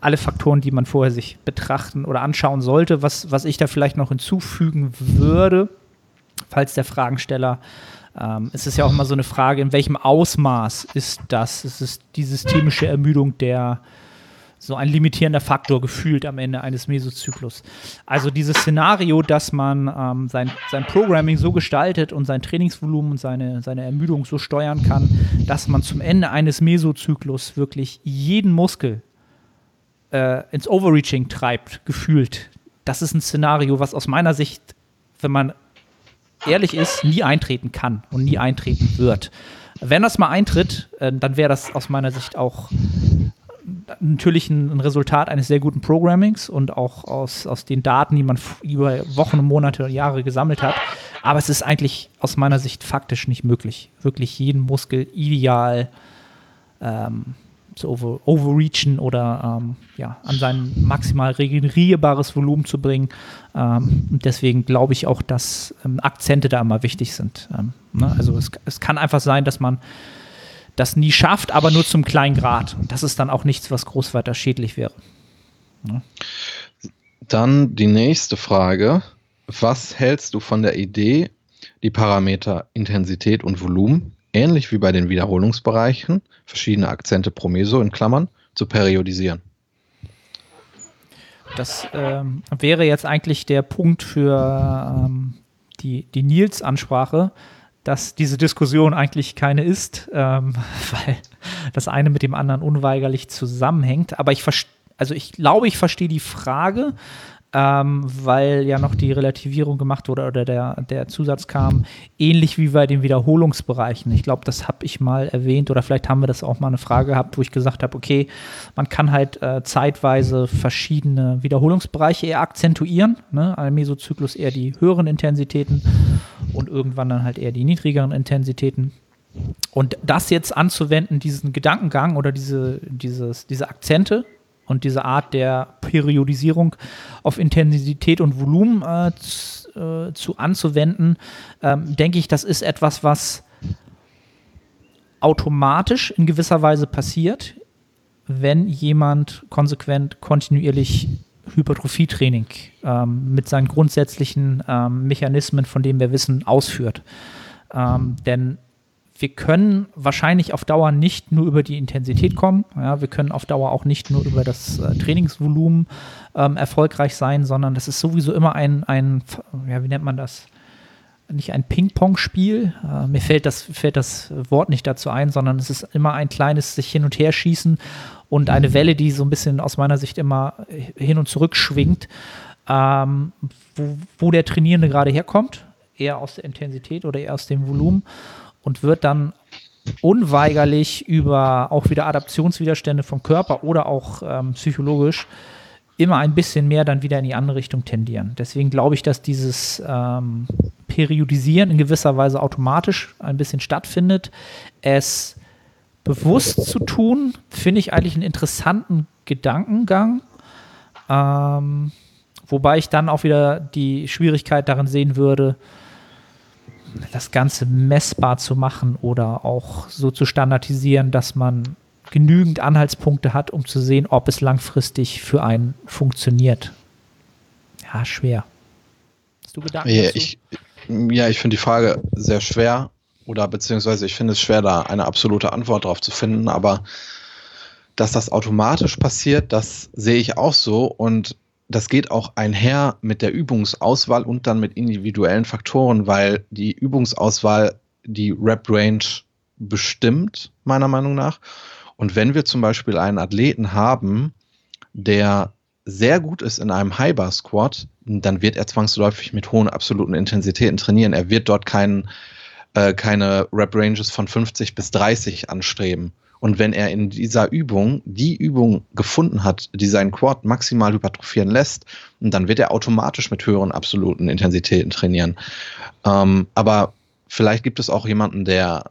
alle Faktoren, die man vorher sich betrachten oder anschauen sollte. Was, was ich da vielleicht noch hinzufügen würde, falls der Fragensteller ähm, es ist ja auch immer so eine Frage, in welchem Ausmaß ist das? Es ist die systemische Ermüdung der so ein limitierender Faktor gefühlt am Ende eines Mesozyklus. Also dieses Szenario, dass man ähm, sein, sein Programming so gestaltet und sein Trainingsvolumen und seine, seine Ermüdung so steuern kann, dass man zum Ende eines Mesozyklus wirklich jeden Muskel äh, ins Overreaching treibt, gefühlt. Das ist ein Szenario, was aus meiner Sicht, wenn man ehrlich ist, nie eintreten kann und nie eintreten wird. Wenn das mal eintritt, äh, dann wäre das aus meiner Sicht auch natürlich ein, ein, Resultat eines sehr guten Programmings und auch aus, aus den Daten, die man über Wochen, Monate und Jahre gesammelt hat. Aber es ist eigentlich aus meiner Sicht faktisch nicht möglich, wirklich jeden Muskel ideal ähm, zu over, overreachen oder ähm, ja, an sein maximal regenerierbares Volumen zu bringen. Ähm, deswegen glaube ich auch, dass ähm, Akzente da immer wichtig sind. Ähm, ne? Also es, es kann einfach sein, dass man das nie schafft, aber nur zum kleinen Grad. Das ist dann auch nichts, was groß weiter schädlich wäre. Ne? Dann die nächste Frage. Was hältst du von der Idee, die Parameter Intensität und Volumen ähnlich wie bei den Wiederholungsbereichen, verschiedene Akzente pro Meso in Klammern, zu periodisieren. Das ähm, wäre jetzt eigentlich der Punkt für ähm, die, die Nils-Ansprache, dass diese Diskussion eigentlich keine ist, ähm, weil das eine mit dem anderen unweigerlich zusammenhängt. Aber ich also ich glaube, ich verstehe die Frage ähm, weil ja noch die Relativierung gemacht wurde oder der, der Zusatz kam, ähnlich wie bei den Wiederholungsbereichen. Ich glaube, das habe ich mal erwähnt oder vielleicht haben wir das auch mal eine Frage gehabt, wo ich gesagt habe, okay, man kann halt äh, zeitweise verschiedene Wiederholungsbereiche eher akzentuieren. Ne? Ein Mesozyklus eher die höheren Intensitäten und irgendwann dann halt eher die niedrigeren Intensitäten. Und das jetzt anzuwenden, diesen Gedankengang oder diese, dieses, diese Akzente, und diese Art der Periodisierung auf Intensität und Volumen äh, zu, äh, zu, anzuwenden, ähm, denke ich, das ist etwas, was automatisch in gewisser Weise passiert, wenn jemand konsequent, kontinuierlich Hypertrophietraining ähm, mit seinen grundsätzlichen ähm, Mechanismen, von denen wir wissen, ausführt. Ähm, denn wir können wahrscheinlich auf Dauer nicht nur über die Intensität kommen. Ja, wir können auf Dauer auch nicht nur über das äh, Trainingsvolumen ähm, erfolgreich sein, sondern das ist sowieso immer ein, ein ja, wie nennt man das? Nicht ein Ping-Pong-Spiel. Äh, mir fällt das, fällt das Wort nicht dazu ein, sondern es ist immer ein kleines sich hin und her schießen und eine Welle, die so ein bisschen aus meiner Sicht immer hin und zurück schwingt, ähm, wo, wo der Trainierende gerade herkommt. Eher aus der Intensität oder eher aus dem Volumen und wird dann unweigerlich über auch wieder Adaptionswiderstände vom Körper oder auch ähm, psychologisch immer ein bisschen mehr dann wieder in die andere Richtung tendieren. Deswegen glaube ich, dass dieses ähm, Periodisieren in gewisser Weise automatisch ein bisschen stattfindet. Es bewusst zu tun, finde ich eigentlich einen interessanten Gedankengang. Ähm, wobei ich dann auch wieder die Schwierigkeit darin sehen würde, das Ganze messbar zu machen oder auch so zu standardisieren, dass man genügend Anhaltspunkte hat, um zu sehen, ob es langfristig für einen funktioniert. Ja, schwer. Hast du Gedanken ja, dazu? Ich, ja, ich finde die Frage sehr schwer oder beziehungsweise ich finde es schwer, da eine absolute Antwort drauf zu finden, aber dass das automatisch passiert, das sehe ich auch so und das geht auch einher mit der Übungsauswahl und dann mit individuellen Faktoren, weil die Übungsauswahl die Rep-Range bestimmt, meiner Meinung nach. Und wenn wir zum Beispiel einen Athleten haben, der sehr gut ist in einem High-Bar-Squat, dann wird er zwangsläufig mit hohen absoluten Intensitäten trainieren. Er wird dort kein, äh, keine Rep-Ranges von 50 bis 30 anstreben. Und wenn er in dieser Übung die Übung gefunden hat, die seinen Quad maximal hypertrophieren lässt, dann wird er automatisch mit höheren absoluten Intensitäten trainieren. Ähm, aber vielleicht gibt es auch jemanden, der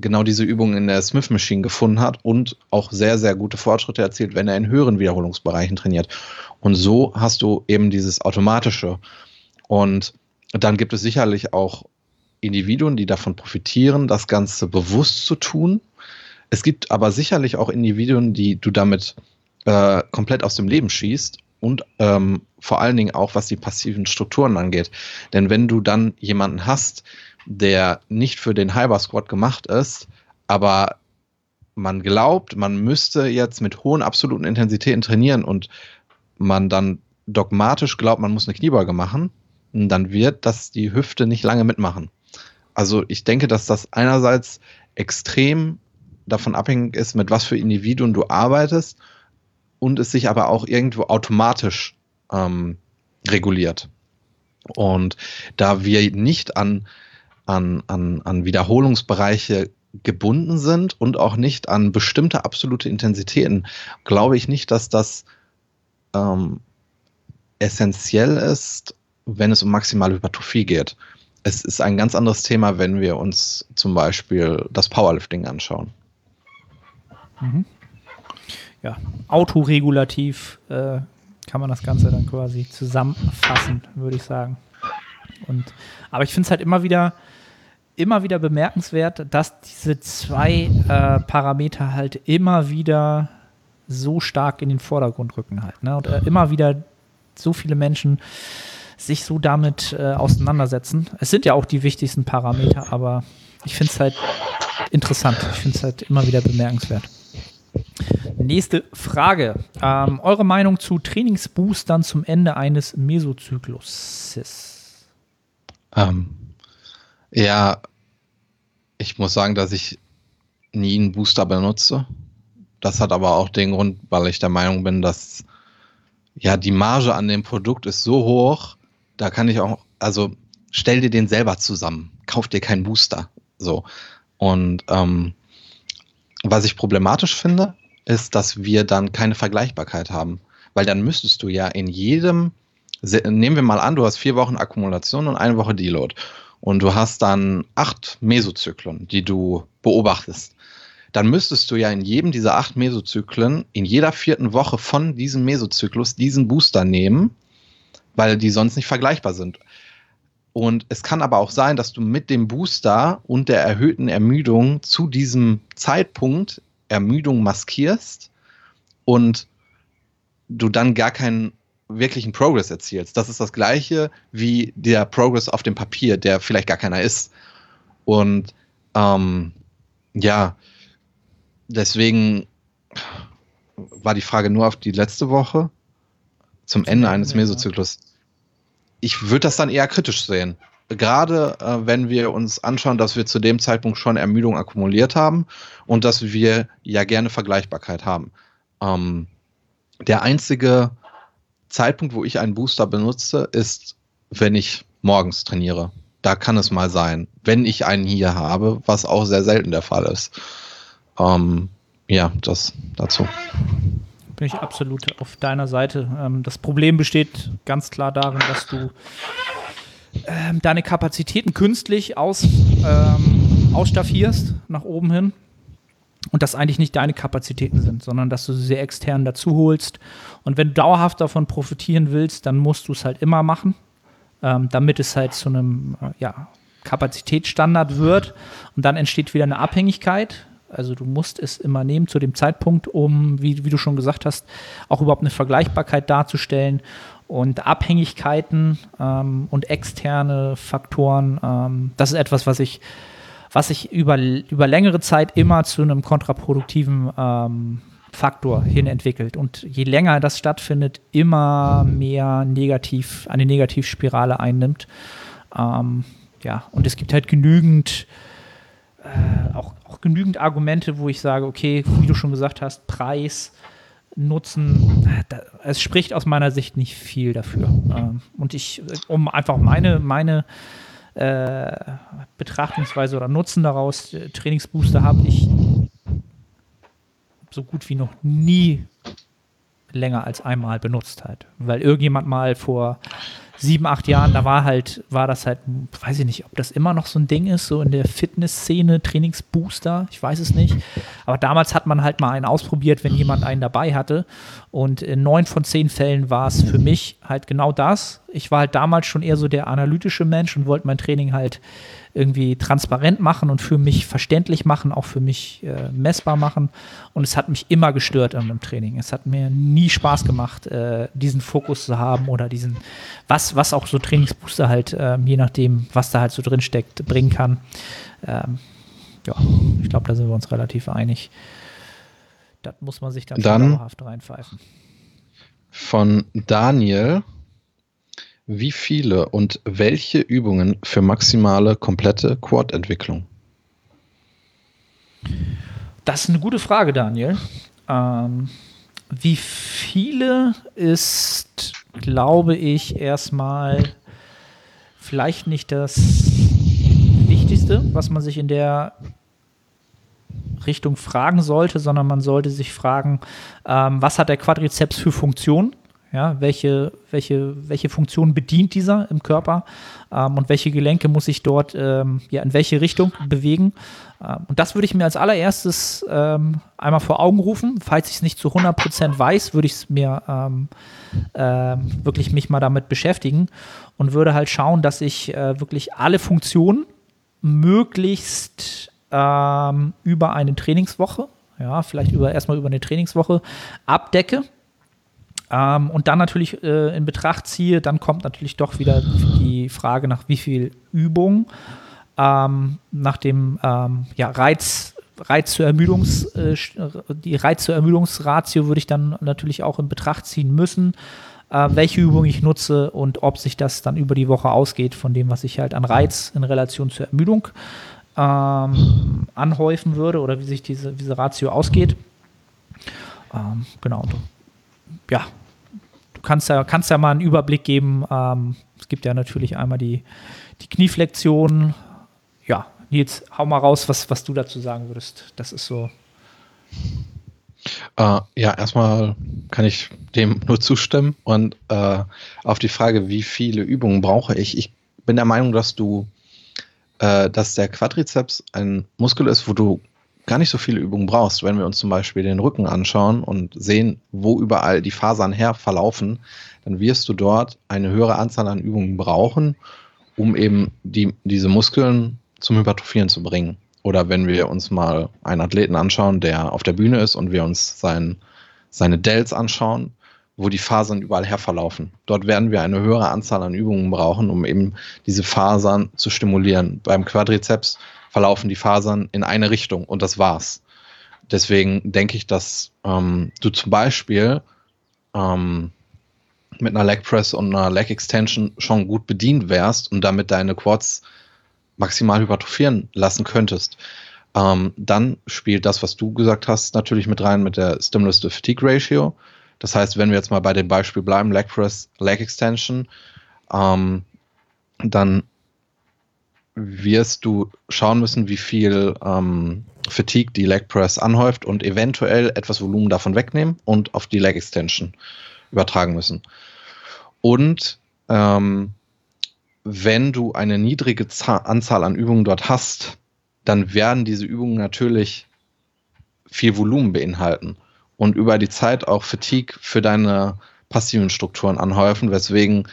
genau diese Übung in der Smith Machine gefunden hat und auch sehr, sehr gute Fortschritte erzielt, wenn er in höheren Wiederholungsbereichen trainiert. Und so hast du eben dieses Automatische. Und dann gibt es sicherlich auch Individuen, die davon profitieren, das Ganze bewusst zu tun. Es gibt aber sicherlich auch Individuen, die du damit äh, komplett aus dem Leben schießt und ähm, vor allen Dingen auch, was die passiven Strukturen angeht. Denn wenn du dann jemanden hast, der nicht für den Hyper Squad gemacht ist, aber man glaubt, man müsste jetzt mit hohen absoluten Intensitäten trainieren und man dann dogmatisch glaubt, man muss eine Kniebeuge machen, dann wird das die Hüfte nicht lange mitmachen. Also ich denke, dass das einerseits extrem davon abhängig ist, mit was für Individuen du arbeitest und es sich aber auch irgendwo automatisch ähm, reguliert. Und da wir nicht an, an, an, an Wiederholungsbereiche gebunden sind und auch nicht an bestimmte absolute Intensitäten, glaube ich nicht, dass das ähm, essentiell ist, wenn es um maximale Hypertrophie geht. Es ist ein ganz anderes Thema, wenn wir uns zum Beispiel das Powerlifting anschauen. Mhm. Ja, autoregulativ äh, kann man das Ganze dann quasi zusammenfassen, würde ich sagen. Und, aber ich finde es halt immer wieder, immer wieder bemerkenswert, dass diese zwei äh, Parameter halt immer wieder so stark in den Vordergrund rücken halt. Ne? Und äh, immer wieder so viele Menschen sich so damit äh, auseinandersetzen. Es sind ja auch die wichtigsten Parameter, aber ich finde es halt interessant. Ich finde es halt immer wieder bemerkenswert. Nächste Frage. Ähm, eure Meinung zu Trainingsboostern zum Ende eines Mesozykluses? Ähm, ja, ich muss sagen, dass ich nie einen Booster benutze. Das hat aber auch den Grund, weil ich der Meinung bin, dass ja die Marge an dem Produkt ist so hoch, da kann ich auch, also stell dir den selber zusammen, kauf dir keinen Booster. So. Und ähm, was ich problematisch finde, ist, dass wir dann keine Vergleichbarkeit haben. Weil dann müsstest du ja in jedem, nehmen wir mal an, du hast vier Wochen Akkumulation und eine Woche Deload. Und du hast dann acht Mesozyklen, die du beobachtest. Dann müsstest du ja in jedem dieser acht Mesozyklen, in jeder vierten Woche von diesem Mesozyklus diesen Booster nehmen, weil die sonst nicht vergleichbar sind. Und es kann aber auch sein, dass du mit dem Booster und der erhöhten Ermüdung zu diesem Zeitpunkt Ermüdung maskierst und du dann gar keinen wirklichen Progress erzielst. Das ist das gleiche wie der Progress auf dem Papier, der vielleicht gar keiner ist. Und ähm, ja, deswegen war die Frage nur auf die letzte Woche zum Ende eines Mesozyklus. Ich würde das dann eher kritisch sehen gerade äh, wenn wir uns anschauen, dass wir zu dem Zeitpunkt schon Ermüdung akkumuliert haben und dass wir ja gerne Vergleichbarkeit haben. Ähm, der einzige Zeitpunkt, wo ich einen Booster benutze, ist, wenn ich morgens trainiere. Da kann es mal sein, wenn ich einen hier habe, was auch sehr selten der Fall ist. Ähm, ja, das dazu. Bin ich absolut auf deiner Seite. Ähm, das Problem besteht ganz klar darin, dass du ähm, deine Kapazitäten künstlich aus, ähm, ausstaffierst nach oben hin und das eigentlich nicht deine Kapazitäten sind, sondern dass du sie sehr extern dazu holst. Und wenn du dauerhaft davon profitieren willst, dann musst du es halt immer machen, ähm, damit es halt zu einem äh, ja, Kapazitätsstandard wird. Und dann entsteht wieder eine Abhängigkeit. Also du musst es immer nehmen zu dem Zeitpunkt, um, wie, wie du schon gesagt hast, auch überhaupt eine Vergleichbarkeit darzustellen. Und Abhängigkeiten ähm, und externe Faktoren, ähm, das ist etwas, was ich, was sich über, über längere Zeit immer zu einem kontraproduktiven ähm, Faktor hin entwickelt. Und je länger das stattfindet, immer mehr negativ, eine Negativspirale einnimmt. Ähm, ja, und es gibt halt genügend, äh, auch, auch genügend Argumente, wo ich sage, okay, wie du schon gesagt hast, Preis, Nutzen, es spricht aus meiner Sicht nicht viel dafür. Ähm, und ich, um einfach meine, meine äh, Betrachtungsweise oder Nutzen daraus, äh, Trainingsbooster habe ich so gut wie noch nie länger als einmal benutzt halt. Weil irgendjemand mal vor sieben, acht Jahren, da war halt, war das halt, weiß ich nicht, ob das immer noch so ein Ding ist, so in der Fitnessszene, Trainingsbooster, ich weiß es nicht. Aber damals hat man halt mal einen ausprobiert, wenn jemand einen dabei hatte. Und in neun von zehn Fällen war es für mich halt genau das. Ich war halt damals schon eher so der analytische Mensch und wollte mein Training halt irgendwie transparent machen und für mich verständlich machen, auch für mich äh, messbar machen. Und es hat mich immer gestört in einem Training. Es hat mir nie Spaß gemacht, äh, diesen Fokus zu haben oder diesen, was, was auch so Trainingsbooster halt, äh, je nachdem, was da halt so drin steckt, bringen kann. Ähm, ja, ich glaube, da sind wir uns relativ einig. Das muss man sich dann, dann dauerhaft reinpfeifen. Von Daniel. Wie viele und welche Übungen für maximale komplette Quad-Entwicklung? Das ist eine gute Frage, Daniel. Ähm, wie viele ist, glaube ich, erstmal vielleicht nicht das Wichtigste, was man sich in der Richtung fragen sollte, sondern man sollte sich fragen, ähm, was hat der Quadrizeps für Funktion? Ja, welche, welche, welche Funktion bedient dieser im Körper ähm, und welche Gelenke muss ich dort ähm, ja, in welche Richtung bewegen? Ähm, und das würde ich mir als allererstes ähm, einmal vor Augen rufen. Falls ich es nicht zu 100% weiß, würde ich es mir ähm, ähm, wirklich mich mal damit beschäftigen und würde halt schauen, dass ich äh, wirklich alle Funktionen möglichst über eine Trainingswoche, ja, vielleicht über, erstmal über eine Trainingswoche abdecke ähm, und dann natürlich äh, in Betracht ziehe, dann kommt natürlich doch wieder die Frage nach wie viel Übung, ähm, nach dem ähm, ja, Reiz, Reiz zur Ermüdungs, äh, die Reiz zur Ermüdungsratio würde ich dann natürlich auch in Betracht ziehen müssen, äh, welche Übung ich nutze und ob sich das dann über die Woche ausgeht von dem, was ich halt an Reiz in Relation zur Ermüdung ähm, anhäufen würde oder wie sich diese, diese Ratio ausgeht. Ähm, genau ja, kannst ja, kannst ja mal einen Überblick geben. Ähm, es gibt ja natürlich einmal die, die Knieflexion. Ja, Nils, hau mal raus, was, was du dazu sagen würdest. Das ist so. Uh, ja, erstmal kann ich dem nur zustimmen und uh, auf die Frage, wie viele Übungen brauche ich, ich bin der Meinung, dass du, uh, dass der Quadrizeps ein Muskel ist, wo du gar nicht so viele Übungen brauchst. Wenn wir uns zum Beispiel den Rücken anschauen und sehen, wo überall die Fasern her verlaufen, dann wirst du dort eine höhere Anzahl an Übungen brauchen, um eben die, diese Muskeln zum Hypertrophieren zu bringen. Oder wenn wir uns mal einen Athleten anschauen, der auf der Bühne ist und wir uns sein, seine Dells anschauen, wo die Fasern überall her verlaufen. Dort werden wir eine höhere Anzahl an Übungen brauchen, um eben diese Fasern zu stimulieren. Beim Quadrizeps verlaufen die Fasern in eine Richtung und das war's. Deswegen denke ich, dass ähm, du zum Beispiel ähm, mit einer Leg Press und einer Leg Extension schon gut bedient wärst und damit deine Quads maximal hypertrophieren lassen könntest. Ähm, dann spielt das, was du gesagt hast, natürlich mit rein mit der Stimulus to Fatigue Ratio. Das heißt, wenn wir jetzt mal bei dem Beispiel bleiben, Leg Press, Leg Extension, ähm, dann wirst du schauen müssen, wie viel ähm, Fatigue die Leg Press anhäuft und eventuell etwas Volumen davon wegnehmen und auf die Leg Extension übertragen müssen. Und ähm, wenn du eine niedrige Zahl, Anzahl an Übungen dort hast, dann werden diese Übungen natürlich viel Volumen beinhalten und über die Zeit auch Fatigue für deine passiven Strukturen anhäufen, weswegen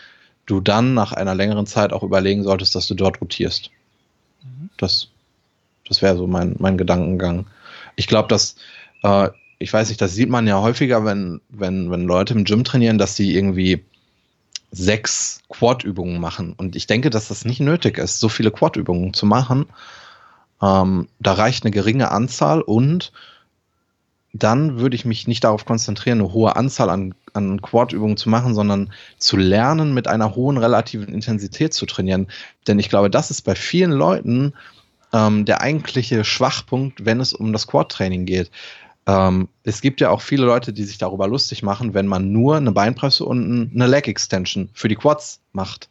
du dann nach einer längeren Zeit auch überlegen solltest, dass du dort rotierst. Mhm. Das, das wäre so mein, mein Gedankengang. Ich glaube, dass, äh, ich weiß nicht, das sieht man ja häufiger, wenn, wenn, wenn Leute im Gym trainieren, dass sie irgendwie sechs Quad-Übungen machen. Und ich denke, dass das nicht nötig ist, so viele Quad-Übungen zu machen. Ähm, da reicht eine geringe Anzahl und dann würde ich mich nicht darauf konzentrieren, eine hohe Anzahl an, an Quad-Übungen zu machen, sondern zu lernen, mit einer hohen relativen Intensität zu trainieren. Denn ich glaube, das ist bei vielen Leuten ähm, der eigentliche Schwachpunkt, wenn es um das Quad-Training geht. Ähm, es gibt ja auch viele Leute, die sich darüber lustig machen, wenn man nur eine Beinpresse und eine Leg-Extension für die Quads macht.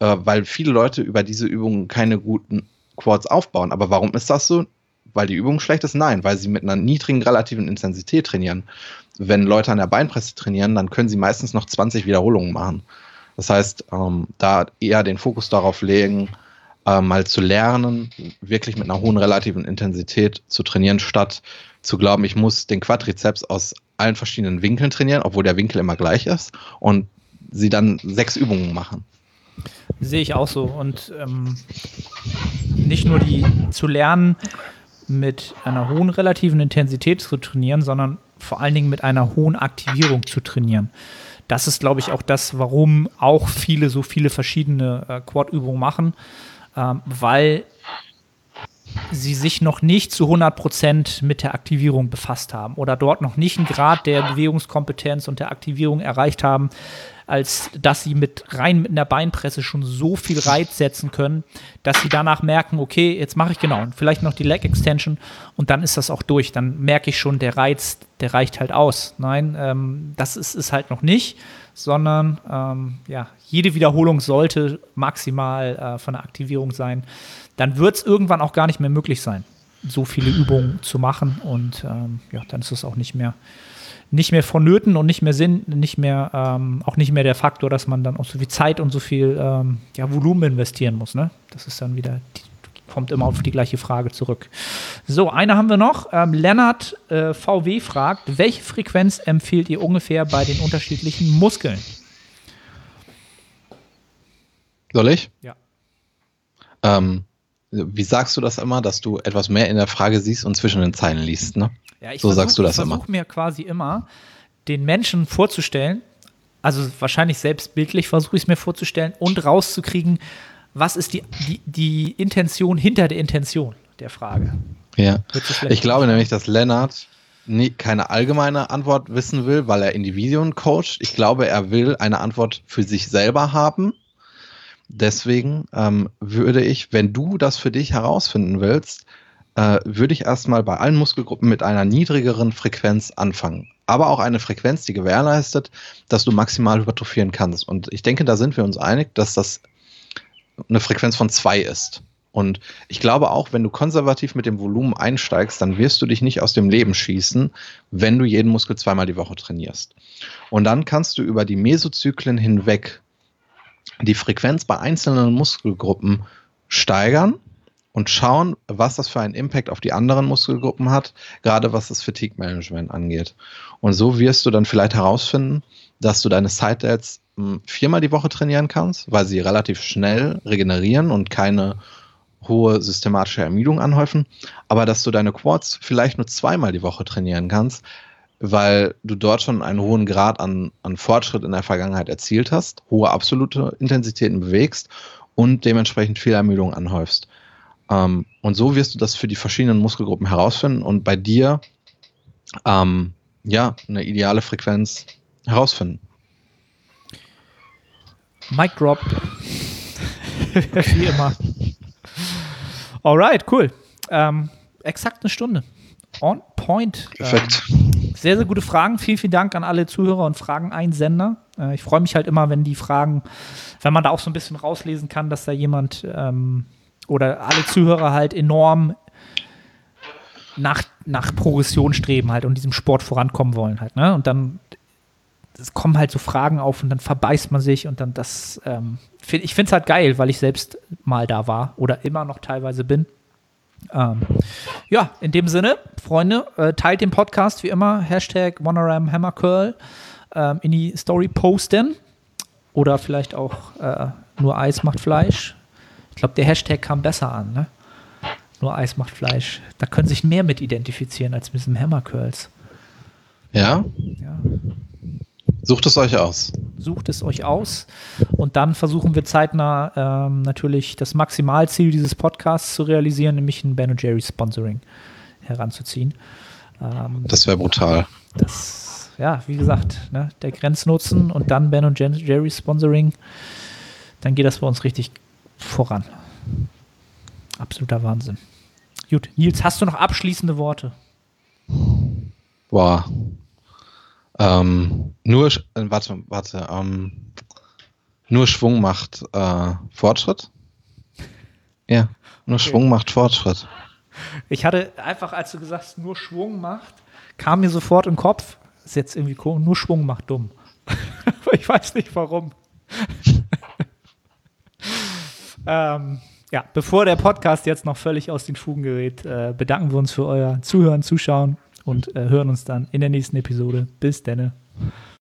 Äh, weil viele Leute über diese Übungen keine guten Quads aufbauen. Aber warum ist das so? Weil die Übung schlecht ist? Nein, weil sie mit einer niedrigen relativen Intensität trainieren. Wenn Leute an der Beinpresse trainieren, dann können sie meistens noch 20 Wiederholungen machen. Das heißt, ähm, da eher den Fokus darauf legen, äh, mal zu lernen, wirklich mit einer hohen relativen Intensität zu trainieren, statt zu glauben, ich muss den Quadrizeps aus allen verschiedenen Winkeln trainieren, obwohl der Winkel immer gleich ist, und sie dann sechs Übungen machen. Sehe ich auch so. Und ähm, nicht nur die zu lernen, mit einer hohen relativen Intensität zu trainieren, sondern vor allen Dingen mit einer hohen Aktivierung zu trainieren. Das ist, glaube ich, auch das, warum auch viele so viele verschiedene äh, Quad-Übungen machen, ähm, weil sie sich noch nicht zu 100 Prozent mit der Aktivierung befasst haben oder dort noch nicht einen Grad der Bewegungskompetenz und der Aktivierung erreicht haben, als dass sie mit rein mit einer Beinpresse schon so viel Reiz setzen können, dass sie danach merken, okay, jetzt mache ich genau und vielleicht noch die Leg Extension und dann ist das auch durch. Dann merke ich schon, der Reiz, der reicht halt aus. Nein, ähm, das ist es halt noch nicht, sondern ähm, ja, jede Wiederholung sollte maximal äh, von der Aktivierung sein. Dann wird es irgendwann auch gar nicht mehr möglich sein, so viele Übungen zu machen und ähm, ja, dann ist es auch nicht mehr nicht mehr vonnöten und nicht mehr Sinn, nicht mehr, ähm, auch nicht mehr der Faktor, dass man dann auch so viel Zeit und so viel ähm, ja, Volumen investieren muss. Ne? Das ist dann wieder, die, kommt immer auf die gleiche Frage zurück. So, eine haben wir noch. Ähm, Lennart äh, VW fragt, welche Frequenz empfiehlt ihr ungefähr bei den unterschiedlichen Muskeln? Soll ich? Ja. Ähm, wie sagst du das immer, dass du etwas mehr in der Frage siehst und zwischen den Zeilen liest, ne? Ja, ich So versuch, sagst du das ich immer. versuche mir quasi immer, den Menschen vorzustellen, also wahrscheinlich selbst bildlich versuche ich es mir vorzustellen und rauszukriegen, was ist die, die, die Intention hinter der Intention der Frage. Ja. Ich glaube nämlich, dass Lennart nie, keine allgemeine Antwort wissen will, weil er Individuen coacht. Ich glaube, er will eine Antwort für sich selber haben. Deswegen ähm, würde ich, wenn du das für dich herausfinden willst, äh, würde ich erstmal bei allen Muskelgruppen mit einer niedrigeren Frequenz anfangen. Aber auch eine Frequenz, die gewährleistet, dass du maximal hypertrophieren kannst. Und ich denke, da sind wir uns einig, dass das eine Frequenz von zwei ist. Und ich glaube auch, wenn du konservativ mit dem Volumen einsteigst, dann wirst du dich nicht aus dem Leben schießen, wenn du jeden Muskel zweimal die Woche trainierst. Und dann kannst du über die Mesozyklen hinweg die Frequenz bei einzelnen Muskelgruppen steigern und schauen, was das für einen Impact auf die anderen Muskelgruppen hat, gerade was das Fatigue-Management angeht. Und so wirst du dann vielleicht herausfinden, dass du deine Side-Delts mh, viermal die Woche trainieren kannst, weil sie relativ schnell regenerieren und keine hohe systematische Ermüdung anhäufen, aber dass du deine Quads vielleicht nur zweimal die Woche trainieren kannst, weil du dort schon einen hohen Grad an, an Fortschritt in der Vergangenheit erzielt hast, hohe absolute Intensitäten bewegst und dementsprechend viel Ermüdung anhäufst. Ähm, und so wirst du das für die verschiedenen Muskelgruppen herausfinden und bei dir ähm, ja eine ideale Frequenz herausfinden. Mic Drop. Wie immer. Alright, cool. Ähm, exakt eine Stunde. On point. Perfekt. Ähm, sehr, sehr gute Fragen. Vielen, vielen Dank an alle Zuhörer und Fragen-Einsender. Äh, ich freue mich halt immer, wenn die Fragen, wenn man da auch so ein bisschen rauslesen kann, dass da jemand ähm, oder alle Zuhörer halt enorm nach, nach Progression streben halt und diesem Sport vorankommen wollen halt. Ne? Und dann es kommen halt so Fragen auf und dann verbeißt man sich und dann das, ähm, ich finde es halt geil, weil ich selbst mal da war oder immer noch teilweise bin. Ähm, ja, in dem Sinne, Freunde, äh, teilt den Podcast wie immer, Hashtag Monoram Hammercurl ähm, in die Story posten oder vielleicht auch äh, nur Eis macht Fleisch. Ich glaube, der Hashtag kam besser an, ne? Nur Eis macht Fleisch. Da können sich mehr mit identifizieren als mit diesem Hammercurls. Ja, Ja. Sucht es euch aus. sucht es euch aus und dann versuchen wir zeitnah ähm, natürlich das Maximalziel dieses Podcasts zu realisieren, nämlich ein Ben Jerry Sponsoring heranzuziehen. Ähm, Das wäre brutal. das, ja, wie gesagt, ne, der Grenznutzen und dann Ben und Jerry Sponsoring, dann geht das bei uns richtig voran. Absoluter Wahnsinn. Gut, Nils, hast du noch abschließende Worte? Boah. Ähm, nur, äh, warte, warte, ähm, nur Schwung macht äh, Fortschritt? Ja, nur Okay. Schwung macht Fortschritt. Ich hatte einfach, als du gesagt hast, nur Schwung macht, kam mir sofort im Kopf, ist jetzt irgendwie komisch, nur Schwung macht dumm. ich weiß nicht warum. ähm, ja, bevor der Podcast jetzt noch völlig aus den Fugen gerät, äh, bedanken wir uns für euer Zuhören, Zuschauen und äh, hören uns dann in der nächsten Episode. Bis denne.